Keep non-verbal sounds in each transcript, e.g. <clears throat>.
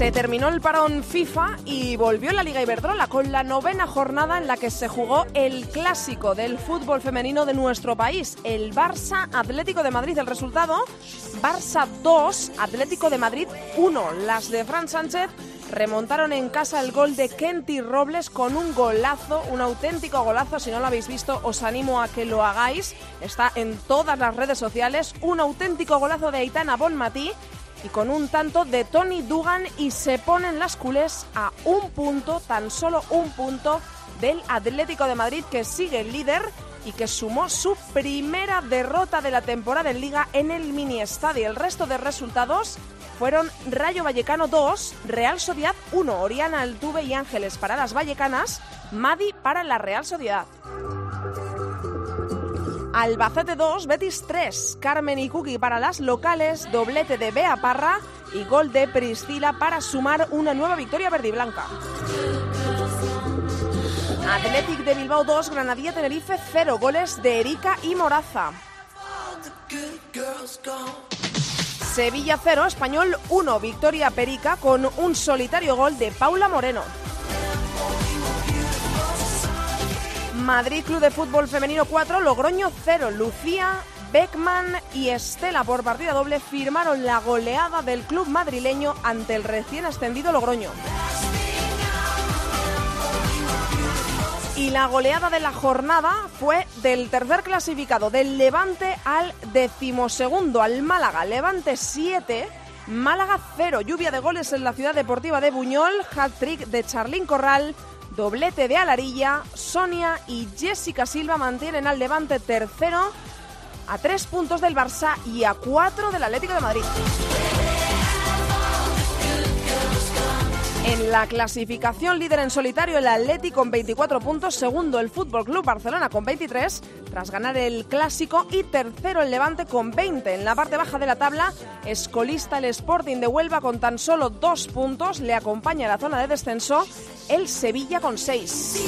Se terminó el parón FIFA y volvió la Liga Iberdrola con la novena jornada en la que se jugó el clásico del fútbol femenino de nuestro país, el Barça Atlético de Madrid. El resultado, Barça 2, Atlético de Madrid 1. Las de Fran Sánchez remontaron en casa el gol de Kenty Robles con un golazo, un auténtico golazo. Si no lo habéis visto, os animo a que lo hagáis. Está en todas las redes sociales. Un auténtico golazo de Aitana Bonmatí y con un tanto de Tony Dugan y se ponen las culés a un punto, tan solo un punto del Atlético de Madrid que sigue el líder y que sumó su primera derrota de la temporada en liga en el mini estadio. El resto de resultados fueron Rayo Vallecano 2, Real Sociedad 1, Oriana Altuve y Ángeles para las Vallecanas, Madi para la Real Sociedad. Albacete 2, Betis 3, Carmen y Cookie para las locales, doblete de Bea Parra y gol de Priscila para sumar una nueva victoria verde y blanca. Athletic de Bilbao 2, Granadilla Tenerife 0, goles de Erika y Moraza. Sevilla 0, Español 1, victoria Perica con un solitario gol de Paula Moreno. Madrid Club de Fútbol Femenino 4, Logroño 0. Lucía, Beckman y Estela por partida doble firmaron la goleada del club madrileño ante el recién ascendido Logroño. Y la goleada de la jornada fue del tercer clasificado, del Levante al decimosegundo, al Málaga. Levante 7, Málaga 0. Lluvia de goles en la ciudad deportiva de Buñol, hat-trick de Charlín Corral, doblete de Alarilla, Sonia y Jessica Silva mantienen al Levante tercero a tres puntos del Barça y a cuatro del Atlético de Madrid. En la clasificación líder en solitario el Atlético con 24 puntos, segundo el Fútbol Club Barcelona con 23 tras ganar el clásico y tercero el Levante con 20. En la parte baja de la tabla, escolista el Sporting de Huelva con tan solo dos puntos, le acompaña en la zona de descenso el Sevilla con 6.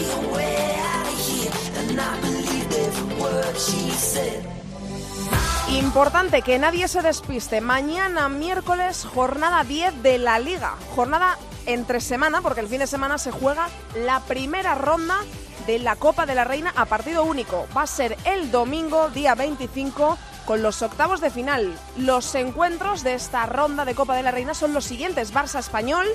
Importante que nadie se despiste. Mañana miércoles jornada 10 de la liga. Jornada entre semana porque el fin de semana se juega la primera ronda de la Copa de la Reina a partido único. Va a ser el domingo, día 25, con los octavos de final. Los encuentros de esta ronda de Copa de la Reina son los siguientes. Barça Español,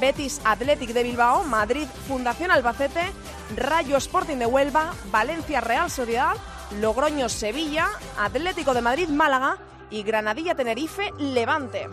Betis Athletic de Bilbao, Madrid Fundación Albacete, Rayo Sporting de Huelva, Valencia Real Sociedad, Logroño Sevilla, Atlético de Madrid Málaga y Granadilla Tenerife Levante.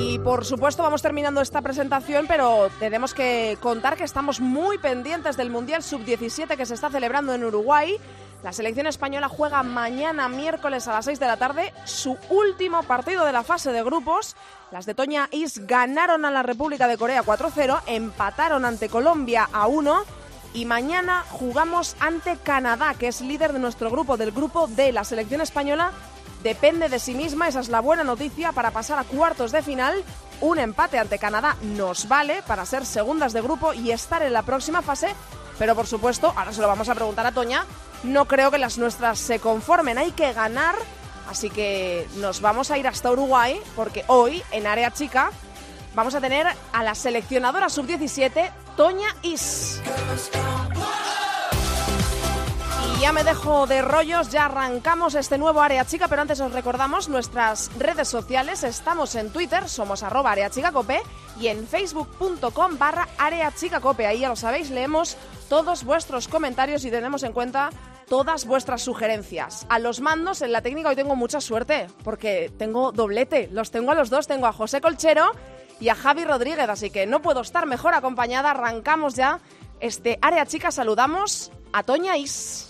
Y por supuesto vamos terminando esta presentación, pero tenemos que contar que estamos muy pendientes del Mundial Sub-17 que se está celebrando en Uruguay. La selección española juega mañana miércoles a las 6 de la tarde su último partido de la fase de grupos. Las de Toña Is ganaron a la República de Corea 4-0, empataron ante Colombia a 1 y mañana jugamos ante Canadá, que es líder de nuestro grupo, del grupo de la selección española depende de sí misma, esa es la buena noticia para pasar a cuartos de final. Un empate ante Canadá nos vale para ser segundas de grupo y estar en la próxima fase, pero por supuesto, ahora se lo vamos a preguntar a Toña, no creo que las nuestras se conformen, hay que ganar, así que nos vamos a ir hasta Uruguay porque hoy en área chica vamos a tener a la seleccionadora sub-17, Toña Is. Ya me dejo de rollos, ya arrancamos este nuevo Área Chica, pero antes os recordamos nuestras redes sociales. Estamos en Twitter, somos arroba areachicacope y en facebook.com barra areachicacope. Ahí ya lo sabéis, leemos todos vuestros comentarios y tenemos en cuenta todas vuestras sugerencias. A los mandos en la técnica hoy tengo mucha suerte, porque tengo doblete. Los tengo a los dos, tengo a José Colchero y a Javi Rodríguez, así que no puedo estar mejor acompañada. Arrancamos ya este Área Chica, saludamos a Toña Is.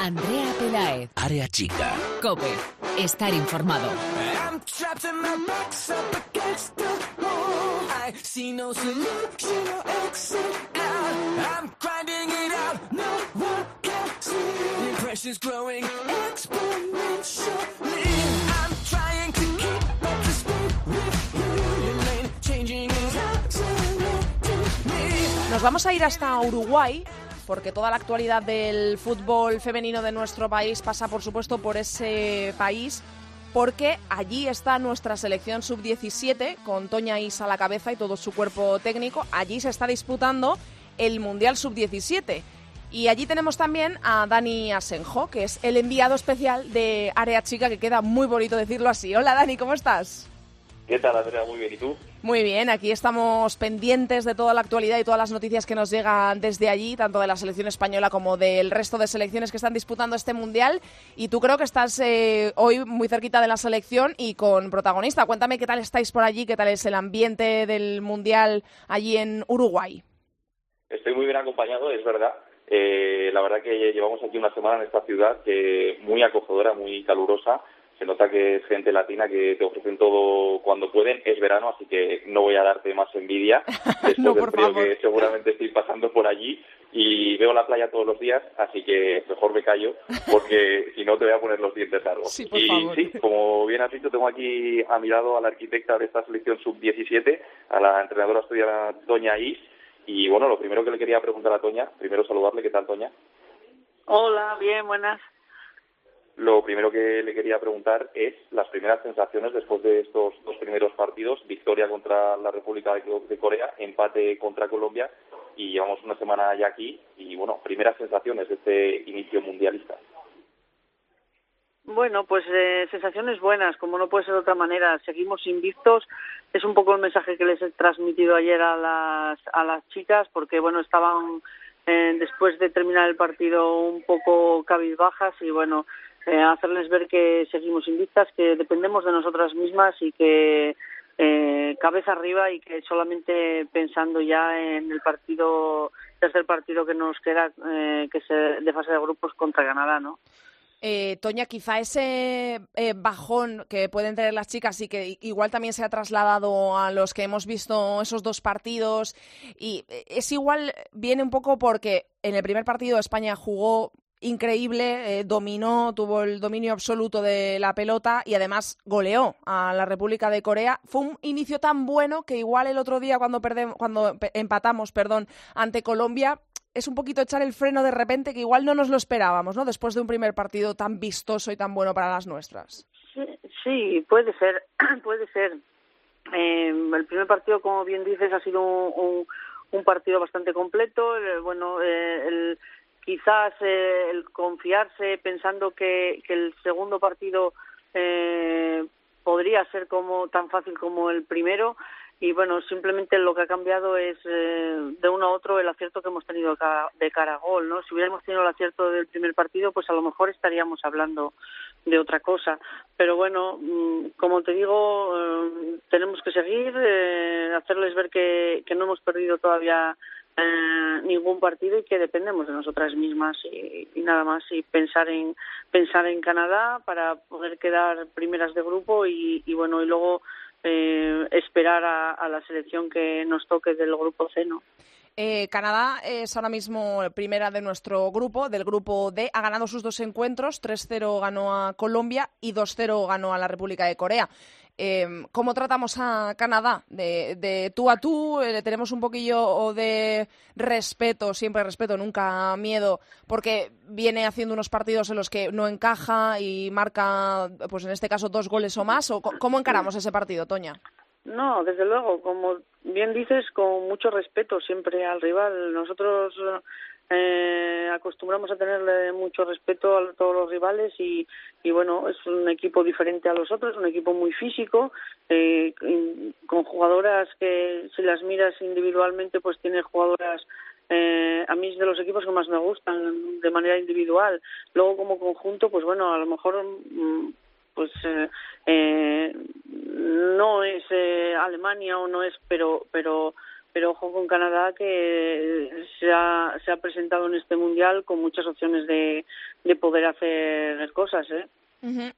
Andrea Pelaez. Área chica. Cope. Estar informado. I'm Nos vamos a ir hasta Uruguay porque toda la actualidad del fútbol femenino de nuestro país pasa, por supuesto, por ese país, porque allí está nuestra selección sub-17, con Toña Isa a la cabeza y todo su cuerpo técnico. Allí se está disputando el Mundial sub-17. Y allí tenemos también a Dani Asenjo, que es el enviado especial de Área Chica, que queda muy bonito decirlo así. Hola Dani, ¿cómo estás? ¿Qué tal, Andrea? Muy bien. ¿Y tú? Muy bien, aquí estamos pendientes de toda la actualidad y todas las noticias que nos llegan desde allí, tanto de la selección española como del resto de selecciones que están disputando este mundial. Y tú creo que estás eh, hoy muy cerquita de la selección y con protagonista. Cuéntame qué tal estáis por allí, qué tal es el ambiente del mundial allí en Uruguay. Estoy muy bien acompañado, es verdad. Eh, la verdad que llevamos aquí una semana en esta ciudad que muy acogedora, muy calurosa. Se nota que es gente latina que te ofrecen todo cuando pueden. Es verano, así que no voy a darte más envidia. <laughs> Después No, del por frío favor. que seguramente estoy pasando por allí y veo la playa todos los días, así que mejor me callo porque <laughs> si no te voy a poner los dientes largos. Sí, por y favor. sí, como bien has dicho, tengo aquí a mi lado a la arquitecta de esta selección sub-17, a la entrenadora asturiana Toña Is. Y bueno, lo primero que le quería preguntar a Toña, primero saludarle, ¿qué tal Toña? Hola, bien, buenas. Lo primero que le quería preguntar es las primeras sensaciones después de estos dos primeros partidos, victoria contra la República de Corea, empate contra Colombia y llevamos una semana ya aquí y bueno, primeras sensaciones de este inicio mundialista. Bueno, pues eh, sensaciones buenas, como no puede ser de otra manera. Seguimos invictos. Es un poco el mensaje que les he transmitido ayer a las, a las chicas, porque bueno, estaban eh, después de terminar el partido un poco cabizbajas y bueno, eh, hacerles ver que seguimos invictas, que dependemos de nosotras mismas y que eh, cabeza arriba y que solamente pensando ya en el partido, el partido que nos queda, eh, que es eh, de fase de grupos contra Canadá, ¿no? Eh, Toña, quizá ese eh, bajón que pueden tener las chicas y que igual también se ha trasladado a los que hemos visto esos dos partidos y eh, es igual, viene un poco porque en el primer partido España jugó increíble, eh, dominó, tuvo el dominio absoluto de la pelota y además goleó a la República de Corea. Fue un inicio tan bueno que igual el otro día cuando perdemos, cuando empatamos, perdón, ante Colombia, es un poquito echar el freno de repente que igual no nos lo esperábamos, ¿no? Después de un primer partido tan vistoso y tan bueno para las nuestras. Sí, puede ser, <clears throat> puede ser. Eh, el primer partido, como bien dices, ha sido un partido bastante completo. Eh, bueno, eh, el, quizás eh, el confiarse pensando que, que el segundo partido eh, podría ser como tan fácil como el primero. Y bueno simplemente lo que ha cambiado es eh, de uno a otro el acierto que hemos tenido de cara a gol no si hubiéramos tenido el acierto del primer partido pues a lo mejor estaríamos hablando de otra cosa. Pero bueno mm, como te digo eh, tenemos que seguir eh, hacerles ver que no hemos perdido todavía eh, ningún partido y que dependemos de nosotras mismas y, nada más y pensar en pensar en Canadá para poder quedar primeras de grupo y, y bueno y luego eh, esperar a, a la selección que nos toque del grupo C ¿no? Eh, Canadá es ahora mismo primera de nuestro grupo, del grupo D. Ha ganado sus dos encuentros, 3-0 ganó a Colombia y 2-0 ganó a la República de Corea. Eh, ¿Cómo tratamos a Canadá? De, de tú a tú, eh, le tenemos un poquillo de respeto, siempre respeto, nunca miedo, porque viene haciendo unos partidos en los que no encaja y marca, pues en este caso, dos goles o más. ¿O ¿Cómo encaramos ese partido, Toña? No, desde luego, como bien dices, con mucho respeto siempre al rival. Nosotros eh, acostumbramos a tenerle mucho respeto a todos los rivales y, y bueno, es un equipo diferente a los otros, un equipo muy físico, eh, con jugadoras que si las miras individualmente pues tiene jugadoras eh, a mí es de los equipos que más me gustan de manera individual. Luego como conjunto, pues bueno, a lo mejor mm, pues eh, eh, no es eh, Alemania o no es, pero pero pero ojo con Canadá que se ha, se ha presentado en este mundial con muchas opciones de, de poder hacer cosas, ¿eh?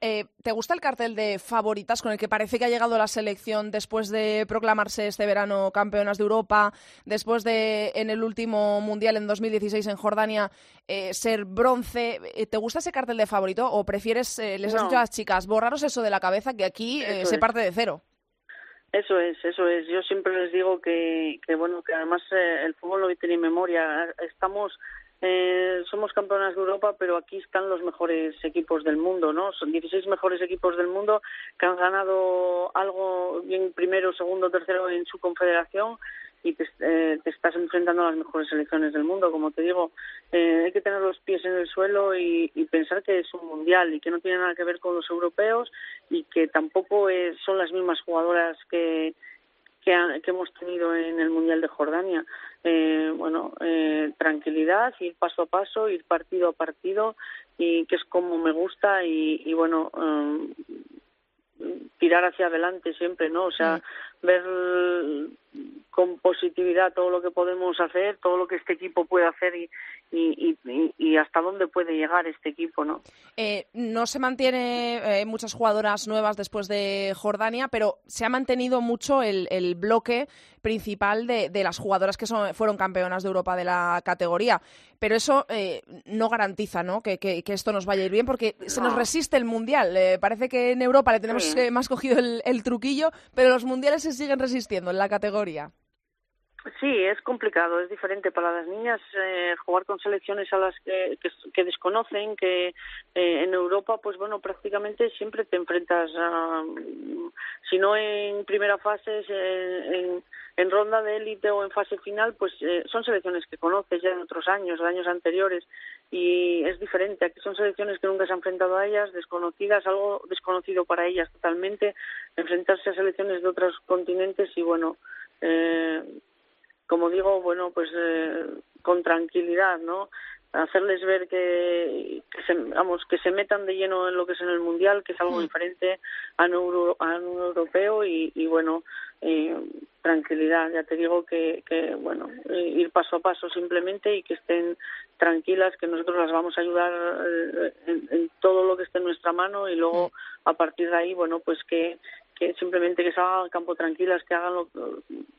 Eh, ¿Te gusta el cartel de favoritas con el que parece que ha llegado la selección después de proclamarse este verano campeonas de Europa, después de en el último mundial en 2016 en Jordania eh, ser bronce? Eh, ¿Te gusta ese cartel de favorito o prefieres, les has dicho a las chicas, borraros eso de la cabeza que aquí se parte de cero? Eso es, eso es. Yo siempre les digo que, que bueno, que además el fútbol no tiene memoria. Estamos eh, somos campeonas de Europa, pero aquí están los mejores equipos del mundo, ¿no? Son 16 mejores equipos del mundo que han ganado algo bien primero, segundo, tercero en su confederación y te, eh, estás enfrentando a las mejores selecciones del mundo, como te digo. Eh, hay que tener los pies en el suelo y, pensar que es un mundial y que no tiene nada que ver con los europeos y que tampoco son las mismas jugadoras que, que, hemos tenido en el Mundial de Jordania. Eh, bueno, eh, tranquilidad, ir paso a paso, ir partido a partido, y que es como me gusta, y, bueno, um, tirar hacia adelante siempre, ¿no? O sea, ver con positividad todo lo que podemos hacer, todo lo que este equipo puede hacer y, y, y, hasta dónde puede llegar este equipo, ¿no? Eh, no se mantiene eh, muchas jugadoras nuevas después de Jordania, pero se ha mantenido mucho el, el bloque principal de, de, las jugadoras que son, fueron campeonas de Europa de la categoría. Pero eso eh, no garantiza ¿no? Que, que, esto nos vaya a ir bien porque se nos resiste el Mundial. parece que en Europa le tenemos más cogido el, el truquillo, pero los Mundiales se siguen resistiendo en la categoría. Sí, es complicado, es diferente para las niñas eh, jugar con selecciones a las que, desconocen, que eh, en Europa, pues bueno, prácticamente siempre te enfrentas, a, si no en primera fase, en, en ronda de élite o en fase final, pues eh, son selecciones que conoces ya de otros años, años anteriores, y es diferente. Aquí son selecciones que nunca se han enfrentado a ellas, desconocidas, algo desconocido para ellas totalmente, enfrentarse a selecciones de otros continentes y bueno. Eh, como digo, bueno, pues eh, con tranquilidad, ¿no? Hacerles ver que, que, se, vamos, que se metan de lleno en lo que es en el mundial, que es algo diferente a un, europeo y, y bueno, eh, tranquilidad. Ya te digo que, que bueno, eh, ir paso a paso simplemente y que estén tranquilas, que nosotros las vamos a ayudar eh, en, en, todo lo que esté en nuestra mano y luego a partir de ahí, bueno, pues que que simplemente que salgan al campo tranquilas, que hagan lo,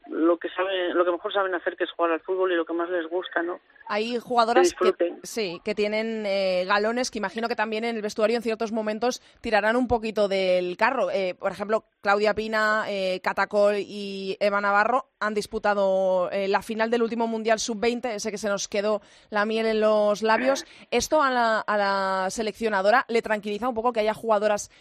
lo que saben, lo que mejor saben hacer, que es jugar al fútbol y lo que más les gusta, ¿no? Hay jugadoras que, sí, que tienen eh, galones que imagino que también en el vestuario en ciertos momentos tirarán un poquito del carro. Eh, por ejemplo, Claudia Pina, eh, Catacol y Eva Navarro han disputado la final del último Mundial Sub-20, ese que se nos quedó la miel en los labios. ¿Esto a la, a la seleccionadora le tranquiliza un poco que haya jugadoras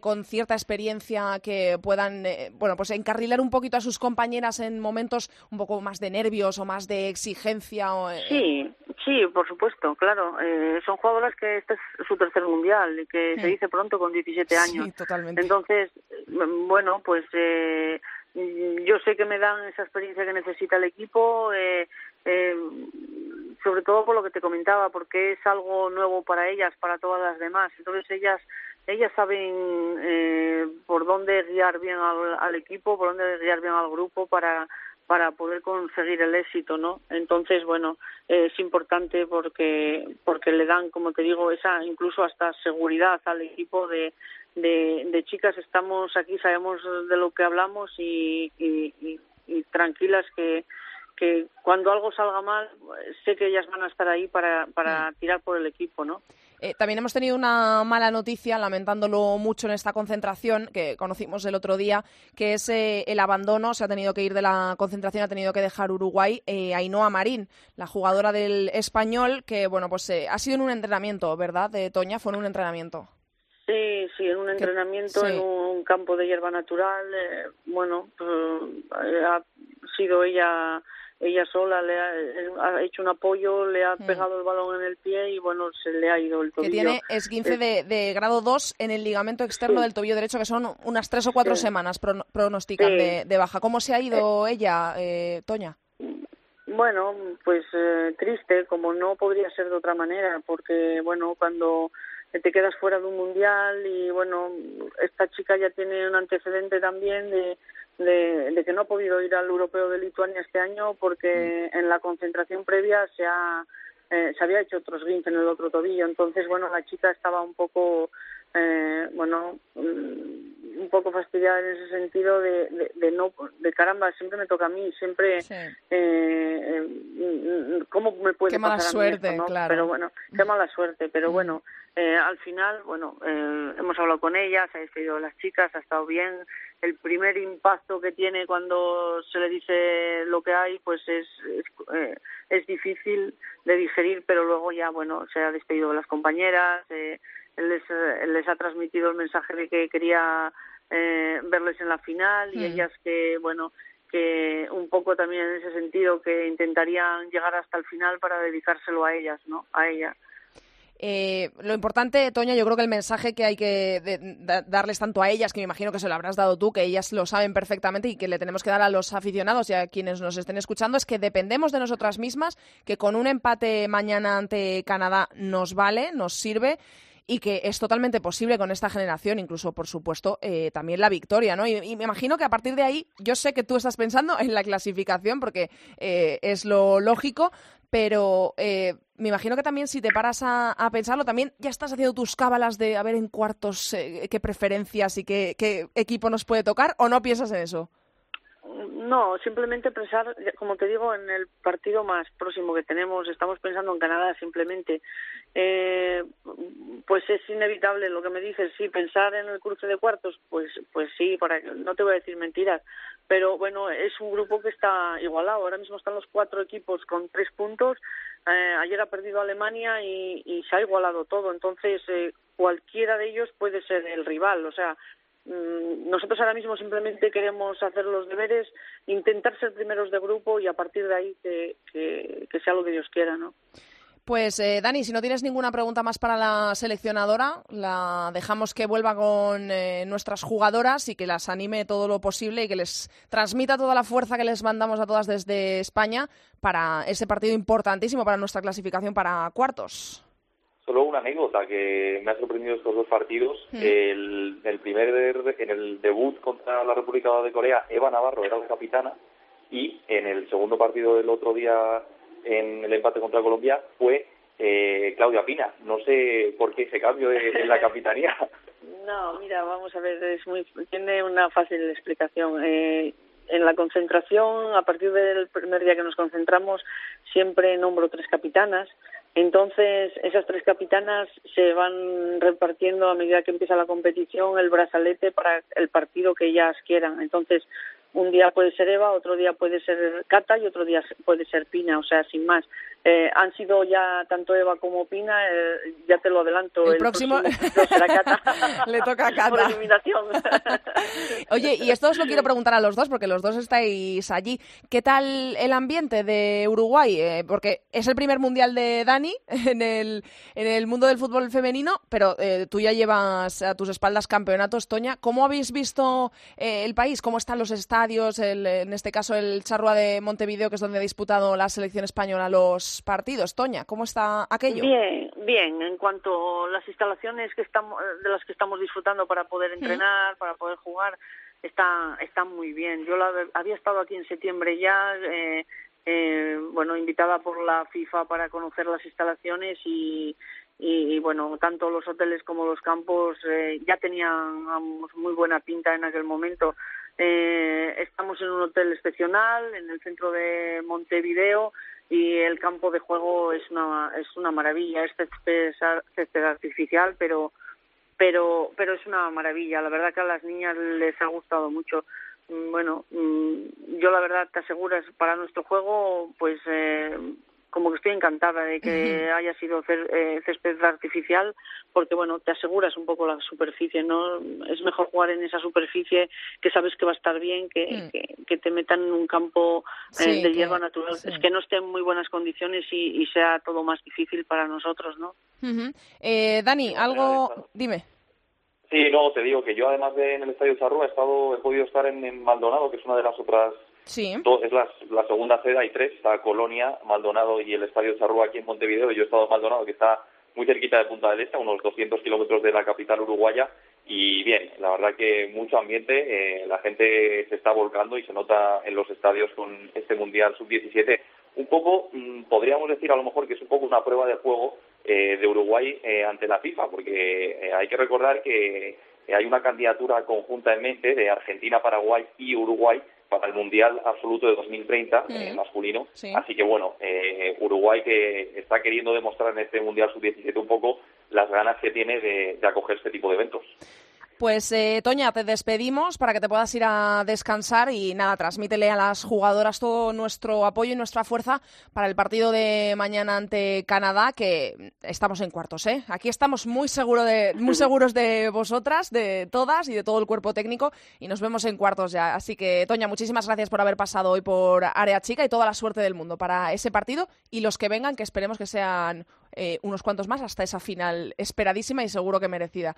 con cierta experiencia que puedan, bueno, pues encarrilar un poquito a sus compañeras en momentos un poco más de nervios o más de exigencia? O, sí, Sí, por supuesto, claro. Eh, son jugadoras que este es su tercer mundial y que se dice pronto con 17 años. Sí, totalmente. Entonces, mm, bueno, pues eh, yo sé que me dan esa experiencia que necesita el equipo, eh, eh, sobre todo por lo que te comentaba, porque es algo nuevo para ellas, para todas las demás. Entonces ellas ellas saben eh, por dónde guiar bien al, al equipo, por dónde guiar bien al grupo para para poder conseguir el éxito, ¿no? Entonces, bueno, es importante porque porque le dan, como te digo, esa incluso hasta seguridad al equipo de de, de chicas estamos aquí, sabemos de lo que hablamos y, y, y tranquilas que que cuando algo salga mal, sé que ellas van a estar ahí para, para mm. tirar por el equipo, ¿no? Eh, también hemos tenido una mala noticia, lamentándolo mucho en esta concentración que conocimos el otro día, que es eh, el abandono. Se ha tenido que ir de la concentración, ha tenido que dejar Uruguay. Eh, Ainhoa Marín, la jugadora del español, que bueno, pues eh, ha sido en un entrenamiento, ¿verdad, de Toña? Fue en un entrenamiento. Sí, sí, en un entrenamiento en un campo de hierba natural. bueno, pues, ha sido ella ella sola le ha, hecho un apoyo, le ha mm. pegado el balón en el pie y bueno, se le ha ido el tobillo. Que tiene esguince de, de grado 2 en el ligamento externo del tobillo derecho, que son unas tres o cuatro semanas pronostican de, baja. ¿Cómo se ha ido eh. ella, eh, Toña? Bueno, pues eh, triste, como no podría ser de otra manera, porque bueno, cuando te quedas fuera de un mundial y bueno, esta chica ya tiene un antecedente también de de, de que no ha podido ir al europeo de Lituania este año porque en la concentración previa se ha eh, se había hecho otros esguince en el otro tobillo. Entonces bueno la chica estaba un poco eh, bueno mm, un poco fastidiada en ese sentido de, de, de no de caramba siempre me toca a mí siempre Sí. eh, eh, cómo me puede Qué mala pasar a mí suerte, esto, ¿no? claro. pero bueno qué mala suerte pero bueno eh, al final bueno eh, hemos hablado con ella se ha despedido de las chicas ha estado bien el primer impacto que tiene cuando se le dice lo que hay pues es es, eh, es difícil de digerir pero luego ya bueno se ha despedido de las compañeras eh, les, eh, les ha transmitido el mensaje de que quería eh, verles en la final y Mm. ellas que bueno que un poco también en ese sentido que intentarían llegar hasta el final para dedicárselo a ellas no a ella. Eh, lo importante, Toña, yo creo que el mensaje que hay que de- da- darles tanto a ellas, que me imagino que se lo habrás dado tú, que ellas lo saben perfectamente y que le tenemos que dar a los aficionados y a quienes nos estén escuchando, es que dependemos de nosotras mismas, que con un empate mañana ante Canadá nos vale, nos sirve y que es totalmente posible con esta generación, incluso, por supuesto, eh, también la victoria, ¿no? Y, y me imagino que a partir de ahí, yo sé que tú estás pensando <laughs> en la clasificación, porque eh, es lo lógico, pero eh, me imagino que también si te paras a, a pensarlo, también ya estás haciendo tus cábalas de a ver en cuartos eh, qué preferencias y qué, qué equipo nos puede tocar, o no piensas en eso. No, simplemente pensar, como te digo, en el partido más próximo que tenemos. Estamos pensando en Canadá simplemente. Eh, pues es inevitable lo que me dices. Sí, pensar en el cruce de cuartos, pues, pues sí. Para, no te voy a decir mentiras, pero bueno, es un grupo que está igualado. Ahora mismo están los cuatro equipos con tres puntos. Eh, ayer ha perdido Alemania y, y se ha igualado todo. Entonces, eh, cualquiera de ellos puede ser el rival. O sea, nosotros ahora mismo simplemente queremos hacer los deberes, intentar ser primeros de grupo y a partir de ahí que, que, que sea lo que Dios quiera, ¿no? Pues eh, Dani, si no tienes ninguna pregunta más para la seleccionadora, la dejamos que vuelva con eh, nuestras jugadoras y que las anime todo lo posible y que les transmita toda la fuerza que les mandamos a todas desde España para ese partido importantísimo para nuestra clasificación para cuartos. Solo una anécdota que me ha sorprendido estos dos partidos. Mm. El, el primer en el debut contra la República de Corea, Eva Navarro era la capitana y en el segundo partido del otro día en el empate contra Colombia fue eh, Claudia Pina. No sé por qué ese cambio en la capitanía. <laughs> No, mira, vamos a ver, es muy, tiene una fácil explicación. Eh, en la concentración, a partir del primer día que nos concentramos, siempre nombro tres capitanas. Entonces, esas tres capitanas se van repartiendo a medida que empieza la competición el brazalete para el partido que ellas quieran. Entonces, un día puede ser Eva, otro día puede ser Cata y otro día puede ser Pina, o sea, sin más. Eh, han sido ya tanto Eva como Pina, eh, ya te lo adelanto. El próximo- partido será Cata. <laughs> Le toca a Cata. Por eliminación. <laughs> Oye, y esto os lo quiero preguntar a los dos, porque los dos estáis allí. ¿Qué tal el ambiente de Uruguay? Eh, porque es el primer mundial de Dani <laughs> en el, en el mundo del fútbol femenino, pero eh, tú ya llevas a tus espaldas campeonatos, Toña. ¿Cómo habéis visto eh, el país? ¿Cómo están los estadios? El- en este caso, el Charrua de Montevideo, que es donde ha disputado la selección española los partidos. Toña, ¿cómo está aquello? Bien, bien. En cuanto a las instalaciones que estamos, de las que estamos disfrutando para poder entrenar, para poder jugar, está, están muy bien. Yo la, había estado aquí en septiembre ya, eh, eh, bueno, invitada por la FIFA para conocer las instalaciones y, y, y, bueno, tanto los hoteles como los campos eh, ya tenían muy buena pinta en aquel momento. Eh, estamos en un hotel excepcional en el centro de Montevideo y el campo de juego es una es una maravilla. Es césped, artificial pero pero pero es una maravilla. La verdad que a las niñas les ha gustado mucho. Mm, bueno mm, yo la verdad te aseguras para nuestro juego pues eh, como que estoy encantada de que haya sido cer- eh, césped artificial porque bueno te aseguras un poco la superficie no es mejor jugar en esa superficie que sabes que va a estar bien que, Mm. que, que te metan en un campo eh, Sí, de que- hierba natural sí. es que no esté en muy buenas condiciones y, y sea todo más difícil para nosotros no. Eh, Dani, algo... Dime. Sí, no, te digo que yo además de en el Estadio Charrúa he estado, he podido estar en, en Maldonado, que es una de las otras Sí. Es la, la segunda sede, hay tres, está Colonia, Maldonado y el Estadio Charrúa aquí en Montevideo. Yo he estado en Maldonado, que está muy cerquita de Punta del Este, a unos 200 kilómetros de la capital uruguaya, y bien, la verdad que mucho ambiente, eh, la gente se está volcando y se nota en los estadios con este Mundial Sub-17. Un poco, mm, podríamos decir a lo mejor que es un poco una prueba de juego eh, de Uruguay eh, ante la FIFA, porque eh, hay que recordar que hay una candidatura conjunta en mente de Argentina, Paraguay y Uruguay para el Mundial Absoluto de 2030 eh, masculino. Sí. Así que bueno, eh, Uruguay que está queriendo demostrar en este Mundial Sub-17 un poco las ganas que tiene de, de acoger este tipo de eventos. Pues eh, Toña, te despedimos para que te puedas ir a descansar y nada, transmítele a las jugadoras todo nuestro apoyo y nuestra fuerza para el partido de mañana ante Canadá, que estamos en cuartos, ¿eh? Aquí estamos muy, seguro de, muy seguros de vosotras, de todas y de todo el cuerpo técnico y nos vemos en cuartos ya. Así que, Toña, muchísimas gracias por haber pasado hoy por Área Chica y toda la suerte del mundo para ese partido y los que vengan, que esperemos que sean eh, unos cuantos más hasta esa final esperadísima y seguro que merecida.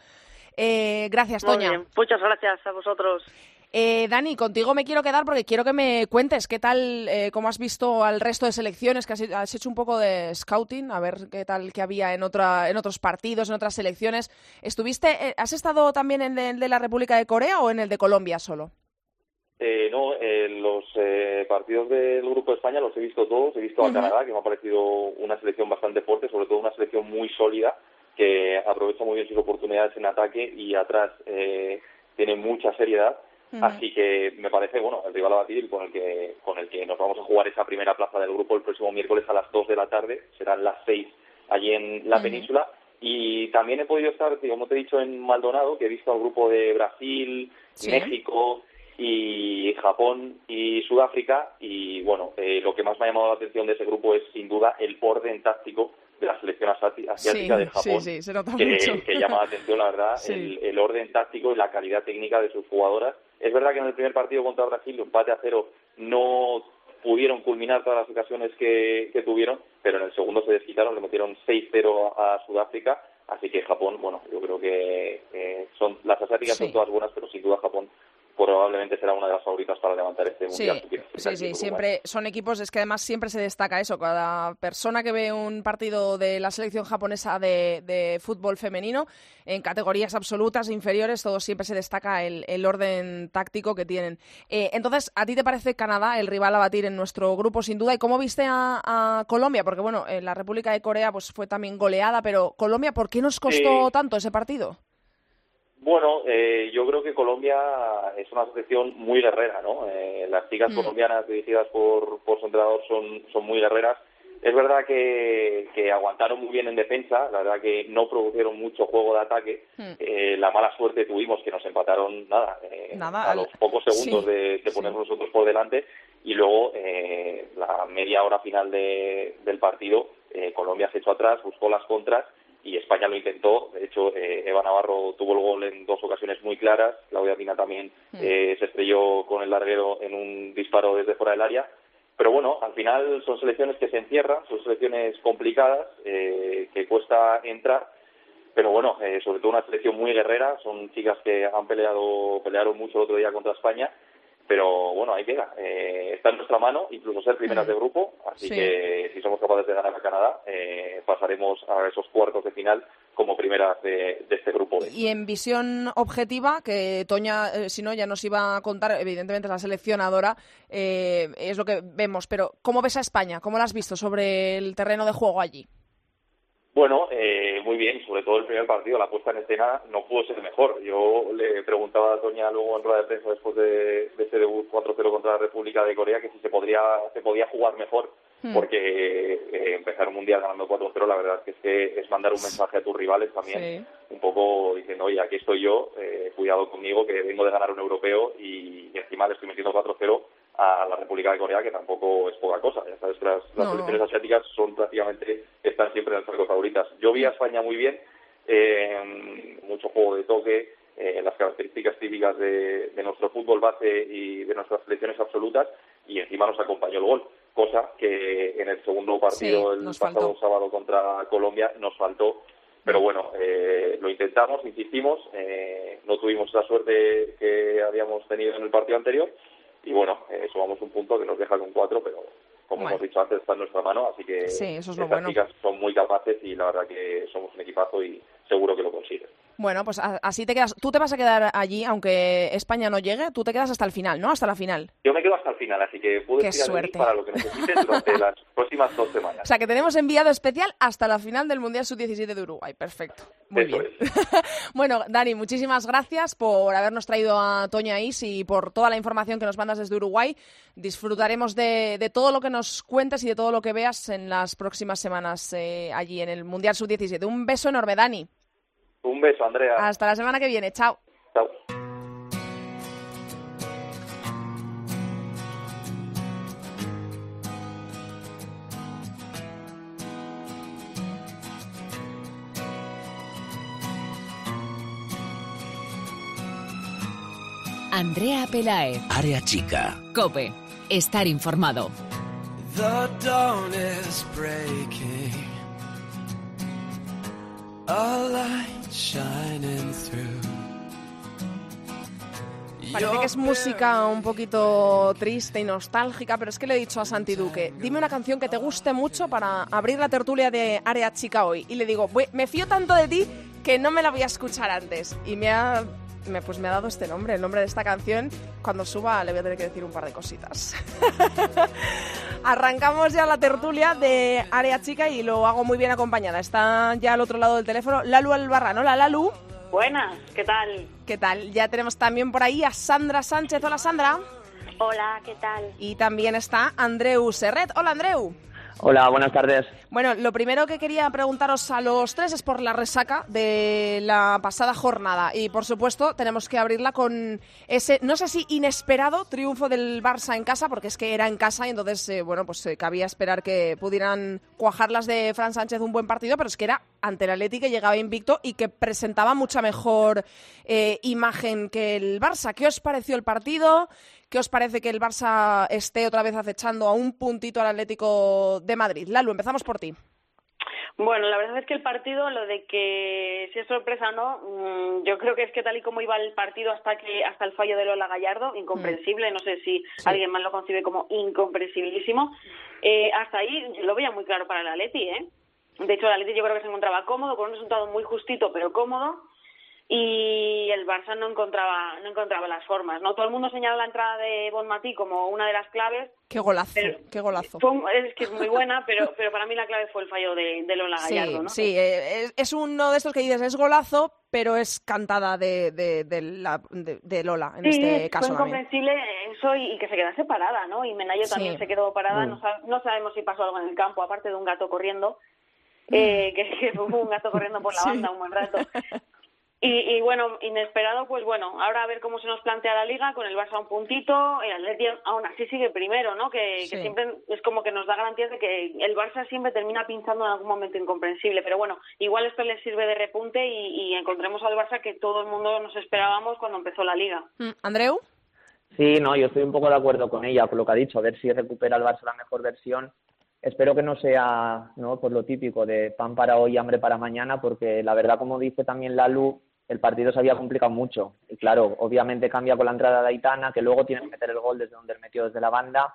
Eh, gracias, Muy Toña. bien. Muchas gracias a vosotros. Eh, Dani, contigo me quiero quedar porque quiero que me cuentes qué tal, eh, cómo has visto al resto de selecciones, que has, has hecho un poco de scouting, a ver qué tal que había en, otra, en otros partidos, en otras selecciones. ¿Estuviste, eh, has estado también en el de la República de Corea o en el de Colombia solo? Eh, no, eh, los eh, partidos del Grupo de España los he visto todos. He visto a. Canadá, que me ha parecido una selección bastante fuerte, sobre todo una selección muy sólida, que aprovecha muy bien sus oportunidades en ataque y atrás eh, tiene mucha seriedad. Así que me parece, bueno, el rival a batir con el que con el que nos vamos a jugar esa primera plaza del grupo el próximo miércoles a las 2 de la tarde. Serán las 6 allí en la península. Y también he podido estar, como te he dicho, en Maldonado, que he visto al grupo de Brasil, Sí. México y Japón y Sudáfrica. Y bueno, eh, lo que más me ha llamado la atención de ese grupo es sin duda el orden táctico de la selección asi- asiática Sí, de Japón sí, sí, que, que llama la atención, la verdad, el, el orden táctico y la calidad técnica de sus jugadoras. Es verdad que en el primer partido contra Brasil, empate a cero, no pudieron culminar todas las ocasiones que, que tuvieron, pero en el segundo se desquitaron, le metieron 6-0 a Sudáfrica, así que Japón, bueno, yo creo que eh, son las asiáticas Sí. son todas buenas, pero sin duda Japón probablemente será una de las favoritas para levantar este mundial. sub-17 sí, sí, siempre son equipos, es que además siempre se destaca eso, cada persona que ve un partido de la selección japonesa de, de fútbol femenino, en categorías absolutas, inferiores, todo siempre se destaca el, el orden táctico que tienen. Eh, entonces, ¿a ti te parece Canadá el rival a batir en nuestro grupo, sin duda? ¿Y cómo viste a, a Colombia? Porque, bueno, en la República de Corea pues fue también goleada, pero Colombia, ¿por qué nos costó Sí. tanto ese partido? Bueno, eh, yo creo que Colombia es una selección muy guerrera, ¿no? Eh, las chicas Mm. colombianas dirigidas por, por su entrenador son, son muy guerreras. Es verdad que, que aguantaron muy bien en defensa, la verdad que no produjeron mucho juego de ataque. Mm. Eh, la mala suerte tuvimos que nos empataron nada, eh, Nada, a al- los pocos segundos sí, de, de sí. ponernos nosotros por delante y luego eh, la media hora final de- del partido eh, Colombia se echó atrás, buscó las contras y España lo intentó. De hecho, eh, Eva Navarro tuvo el gol en dos ocasiones muy claras. Claudia Pina también Mm. eh, se estrelló con el larguero en un disparo desde fuera del área. Pero bueno, al final son selecciones que se encierran, son selecciones complicadas, eh, que cuesta entrar. Pero bueno, eh, sobre todo una selección muy guerrera. Son chicas que han peleado, pelearon mucho el otro día contra España. Pero bueno, ahí queda. Eh, está en nuestra mano, incluso ser primeras de grupo. Así Sí. que si somos capaces de ganar a Canadá, eh, pasaremos a esos cuartos de final como primeras de, de este grupo B. Y en visión objetiva, que Toña, eh, si no, ya nos iba a contar, evidentemente es la seleccionadora, eh, es lo que vemos, pero ¿cómo ves a España? ¿Cómo la has visto sobre el terreno de juego allí? Bueno, eh, muy bien, sobre todo el primer partido, la puesta en escena no pudo ser mejor. Yo le preguntaba a Toña luego en rueda de prensa después de, de ese debut 4-0 contra la República de Corea que si se podría se podía jugar mejor Hmm. porque eh, empezar un mundial ganando 4-0 la verdad es que es, que es mandar un mensaje a tus rivales también un poco diciendo, oye, aquí estoy yo, eh, cuidado conmigo, que vengo de ganar un europeo y, y encima le estoy metiendo 4-0 a la República de Corea, que tampoco es poca cosa. Ya sabes que las, las No, selecciones no. asiáticas son prácticamente, están siempre en el cerco favoritas. Yo vi a España muy bien, eh, mucho juego de toque, eh, las características típicas de, de nuestro fútbol base y de nuestras selecciones absolutas, y encima nos acompañó el gol, cosa que en el segundo partido Sí, el pasado faltó. sábado contra Colombia nos faltó pero bueno, eh, lo intentamos, insistimos, eh, no tuvimos la suerte que habíamos tenido en el partido anterior y bueno, eh, sumamos un punto que nos deja con cuatro, pero como Bueno. hemos dicho antes está en nuestra mano, así que Sí, eso es lo estas bueno. chicas son muy capaces y la verdad que somos un equipazo y seguro que lo consiguen. Bueno, pues así te quedas. Tú te vas a quedar allí, aunque España no llegue, tú te quedas hasta el final, ¿no? Hasta la final. Yo me quedo hasta el final, así que puedes Qué tirar para lo que necesites durante <laughs> las próximas dos semanas. O sea, que tenemos enviado especial hasta la final del Mundial Sub-17 de Uruguay. Perfecto. Muy Eso bien. <laughs> bueno, Dani, muchísimas gracias por habernos traído a Toña Is y por toda la información que nos mandas desde Uruguay. Disfrutaremos de, de todo lo que nos cuentes y de todo lo que veas en las próximas semanas eh, allí en el Mundial Sub-17. Un beso enorme, Dani. Un beso, Andrea. Hasta la semana que viene. Chao. Chao. Andrea Pelaez. Área chica. Cope. Estar informado. The dawn is breaking. A light. Parece que es música un poquito triste y nostálgica, pero es que le he dicho a Santi Duque, dime una canción que te guste mucho para abrir la tertulia de Área Chica hoy. Y le digo, "Bue- me fío tanto de ti que no me la voy a escuchar antes. Y me ha, me, pues me ha dado este nombre, el nombre de esta canción. Cuando suba le voy a tener que decir un par de cositas. <laughs> Arrancamos ya la tertulia de Área Chica y lo hago muy bien acompañada. Está ya al otro lado del teléfono Lalu Albarrán. Hola Lalu. Buenas, ¿qué tal? ¿Qué tal? Ya tenemos también por ahí a Sandra Sánchez. Hola Sandra. Hola, ¿qué tal? Y también está Andreu Serret. Hola Andreu. Hola, buenas tardes. Bueno, lo primero que quería preguntaros a los tres es por la resaca de la pasada jornada. Y por supuesto, tenemos que abrirla con ese, no sé si inesperado triunfo del Barça en casa, porque es que era en casa y entonces, eh, bueno, pues eh, cabía esperar que pudieran cuajar las de Fran Sánchez un buen partido, pero es que era ante el Atleti que llegaba invicto y que presentaba mucha mejor eh, imagen que el Barça. ¿Qué os pareció el partido? ¿Qué os parece que el Barça esté otra vez acechando a un puntito al Atlético de Madrid? Lalu, empezamos por ti. Bueno, la verdad es que el partido, lo de que si es sorpresa o no, mm, yo creo que es que tal y como iba el partido hasta que hasta el fallo de Lola Gallardo, incomprensible, no sé si alguien más lo concibe como incomprensiblísimo, eh, hasta ahí lo veía muy claro para el Atleti, ¿eh? De hecho, el Atleti yo creo que se encontraba cómodo, con un resultado muy justito, pero cómodo, y el Barça no encontraba no encontraba las formas, ¿no? Todo el mundo señala la entrada de Bonmatí como una de las claves, Qué golazo, Pero- qué golazo. Fue es que es muy buena, pero, pero para mí la clave fue el fallo de, de Lola Sí, Gallardo, ¿no? sí, eh, es, es uno de estos que dices, es golazo, pero es cantada de, de, de la- de- de Lola, en Sí, este caso fue incomprensible eso y, y que se quedase parada, ¿no? Y Menayo Sí. también se quedó parada, Mm. no, no sabemos si pasó algo en el campo, aparte de un gato corriendo, eh, que, que hubo un gato corriendo por la <laughs> Sí. banda un buen rato. Y, y bueno, inesperado, pues bueno, ahora a ver cómo se nos plantea la liga, con el Barça a un puntito, el Atleti aún así sigue primero, ¿no? Que, que siempre es como que nos da garantías de que el Barça siempre termina pinchando en algún momento incomprensible, pero bueno, igual esto les sirve de repunte y, y encontremos al Barça que todo el mundo nos esperábamos cuando empezó la liga. Mm, Andreu, Sí, no, yo estoy un poco de acuerdo con ella, con lo que ha dicho, a ver si recupera el Barça la mejor versión. Espero que no sea, ¿no? Por lo típico de pan para hoy, hambre para mañana, porque la verdad, como dice también Lalu, el partido se había complicado mucho. Y claro, obviamente cambia con la entrada de Aitana, que luego tiene que meter el gol desde donde él metió desde la banda.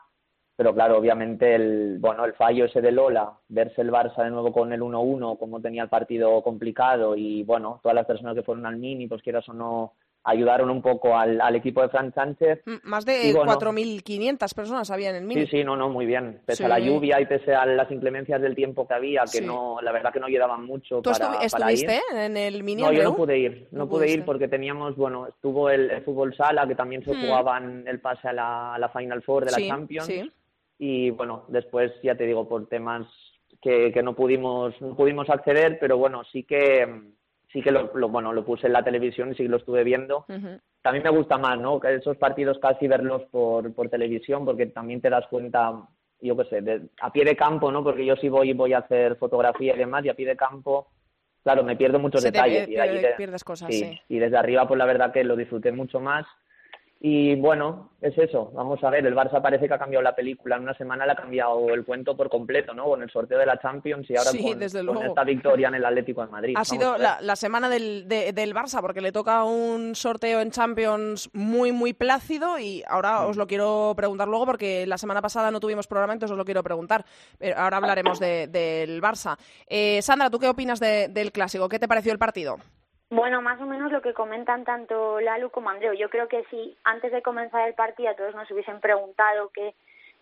Pero claro, obviamente el, bueno, el fallo ese de Lola, verse el Barça de nuevo con el 1-1, como tenía el partido complicado y bueno, todas las personas que fueron al Mini, pues quieras o no, ayudaron un poco al, al equipo de Fran Sánchez. mm, más de bueno. 4.500 personas había en el mini. Sí, sí, no, no, muy bien. Pese Sí. a la lluvia y pese a las inclemencias del tiempo que había, que Sí. no, la verdad que no llegaban mucho ¿Tú para, ir. en el mini, No, yo no pude ir, no, No pude ir porque teníamos, bueno, estuvo el, el fútbol sala, que también se Mm. jugaban el pase a la, a la Final Four de la Sí, Champions. sí. Y bueno, después ya te digo, por temas que, que no pudimos no pudimos acceder, pero bueno, sí que sí que lo, lo- bueno, lo puse en la televisión y sí que lo estuve viendo. También me gusta más, ¿no? Que esos partidos casi verlos por, por televisión, porque también te das cuenta, yo qué sé, de- a pie de campo, ¿no? Porque yo sí voy voy a hacer fotografía y demás, y a pie de campo, claro, me pierdo muchos Se te detalles. pierde- y, ahí de- pierdes cosas, sí, sí. y desde arriba, pues la verdad que lo disfruté mucho más. Y bueno, es eso. Vamos a ver, el Barça parece que ha cambiado la película. En una semana le ha cambiado el cuento por completo, ¿no? Con el sorteo de la Champions y ahora Sí, con, desde con esta victoria en el Atlético de Madrid. Ha Vamos sido ver. la, la semana del, de- del Barça porque le toca un sorteo en Champions muy, muy plácido y ahora os lo quiero preguntar luego porque la semana pasada no tuvimos programa, entonces os lo quiero preguntar. Pero ahora hablaremos de- del Barça. Eh, Sandra, ¿tú qué opinas de- del clásico? ¿Qué te pareció el partido? Bueno, más o menos lo que comentan tanto Lalu como Andreu. Yo creo que si antes de comenzar el partido a todos nos hubiesen preguntado que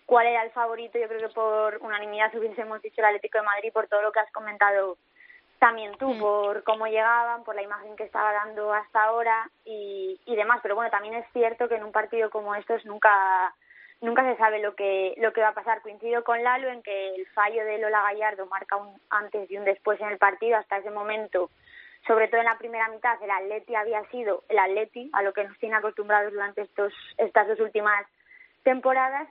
cuál era el favorito, yo creo que por unanimidad hubiésemos dicho el Atlético de Madrid por todo lo que has comentado también tú, por cómo llegaban, por la imagen que estaba dando hasta ahora y, y demás. Pero bueno, también es cierto que en un partido como estos nunca nunca se sabe lo que lo que va a pasar. Coincido con Lalo en que el fallo de Lola Gallardo marca un antes y un después en el partido. Hasta ese momento, sobre todo en la primera mitad, el Atleti había sido el Atleti, a lo que nos tiene acostumbrados durante estos estas dos últimas temporadas.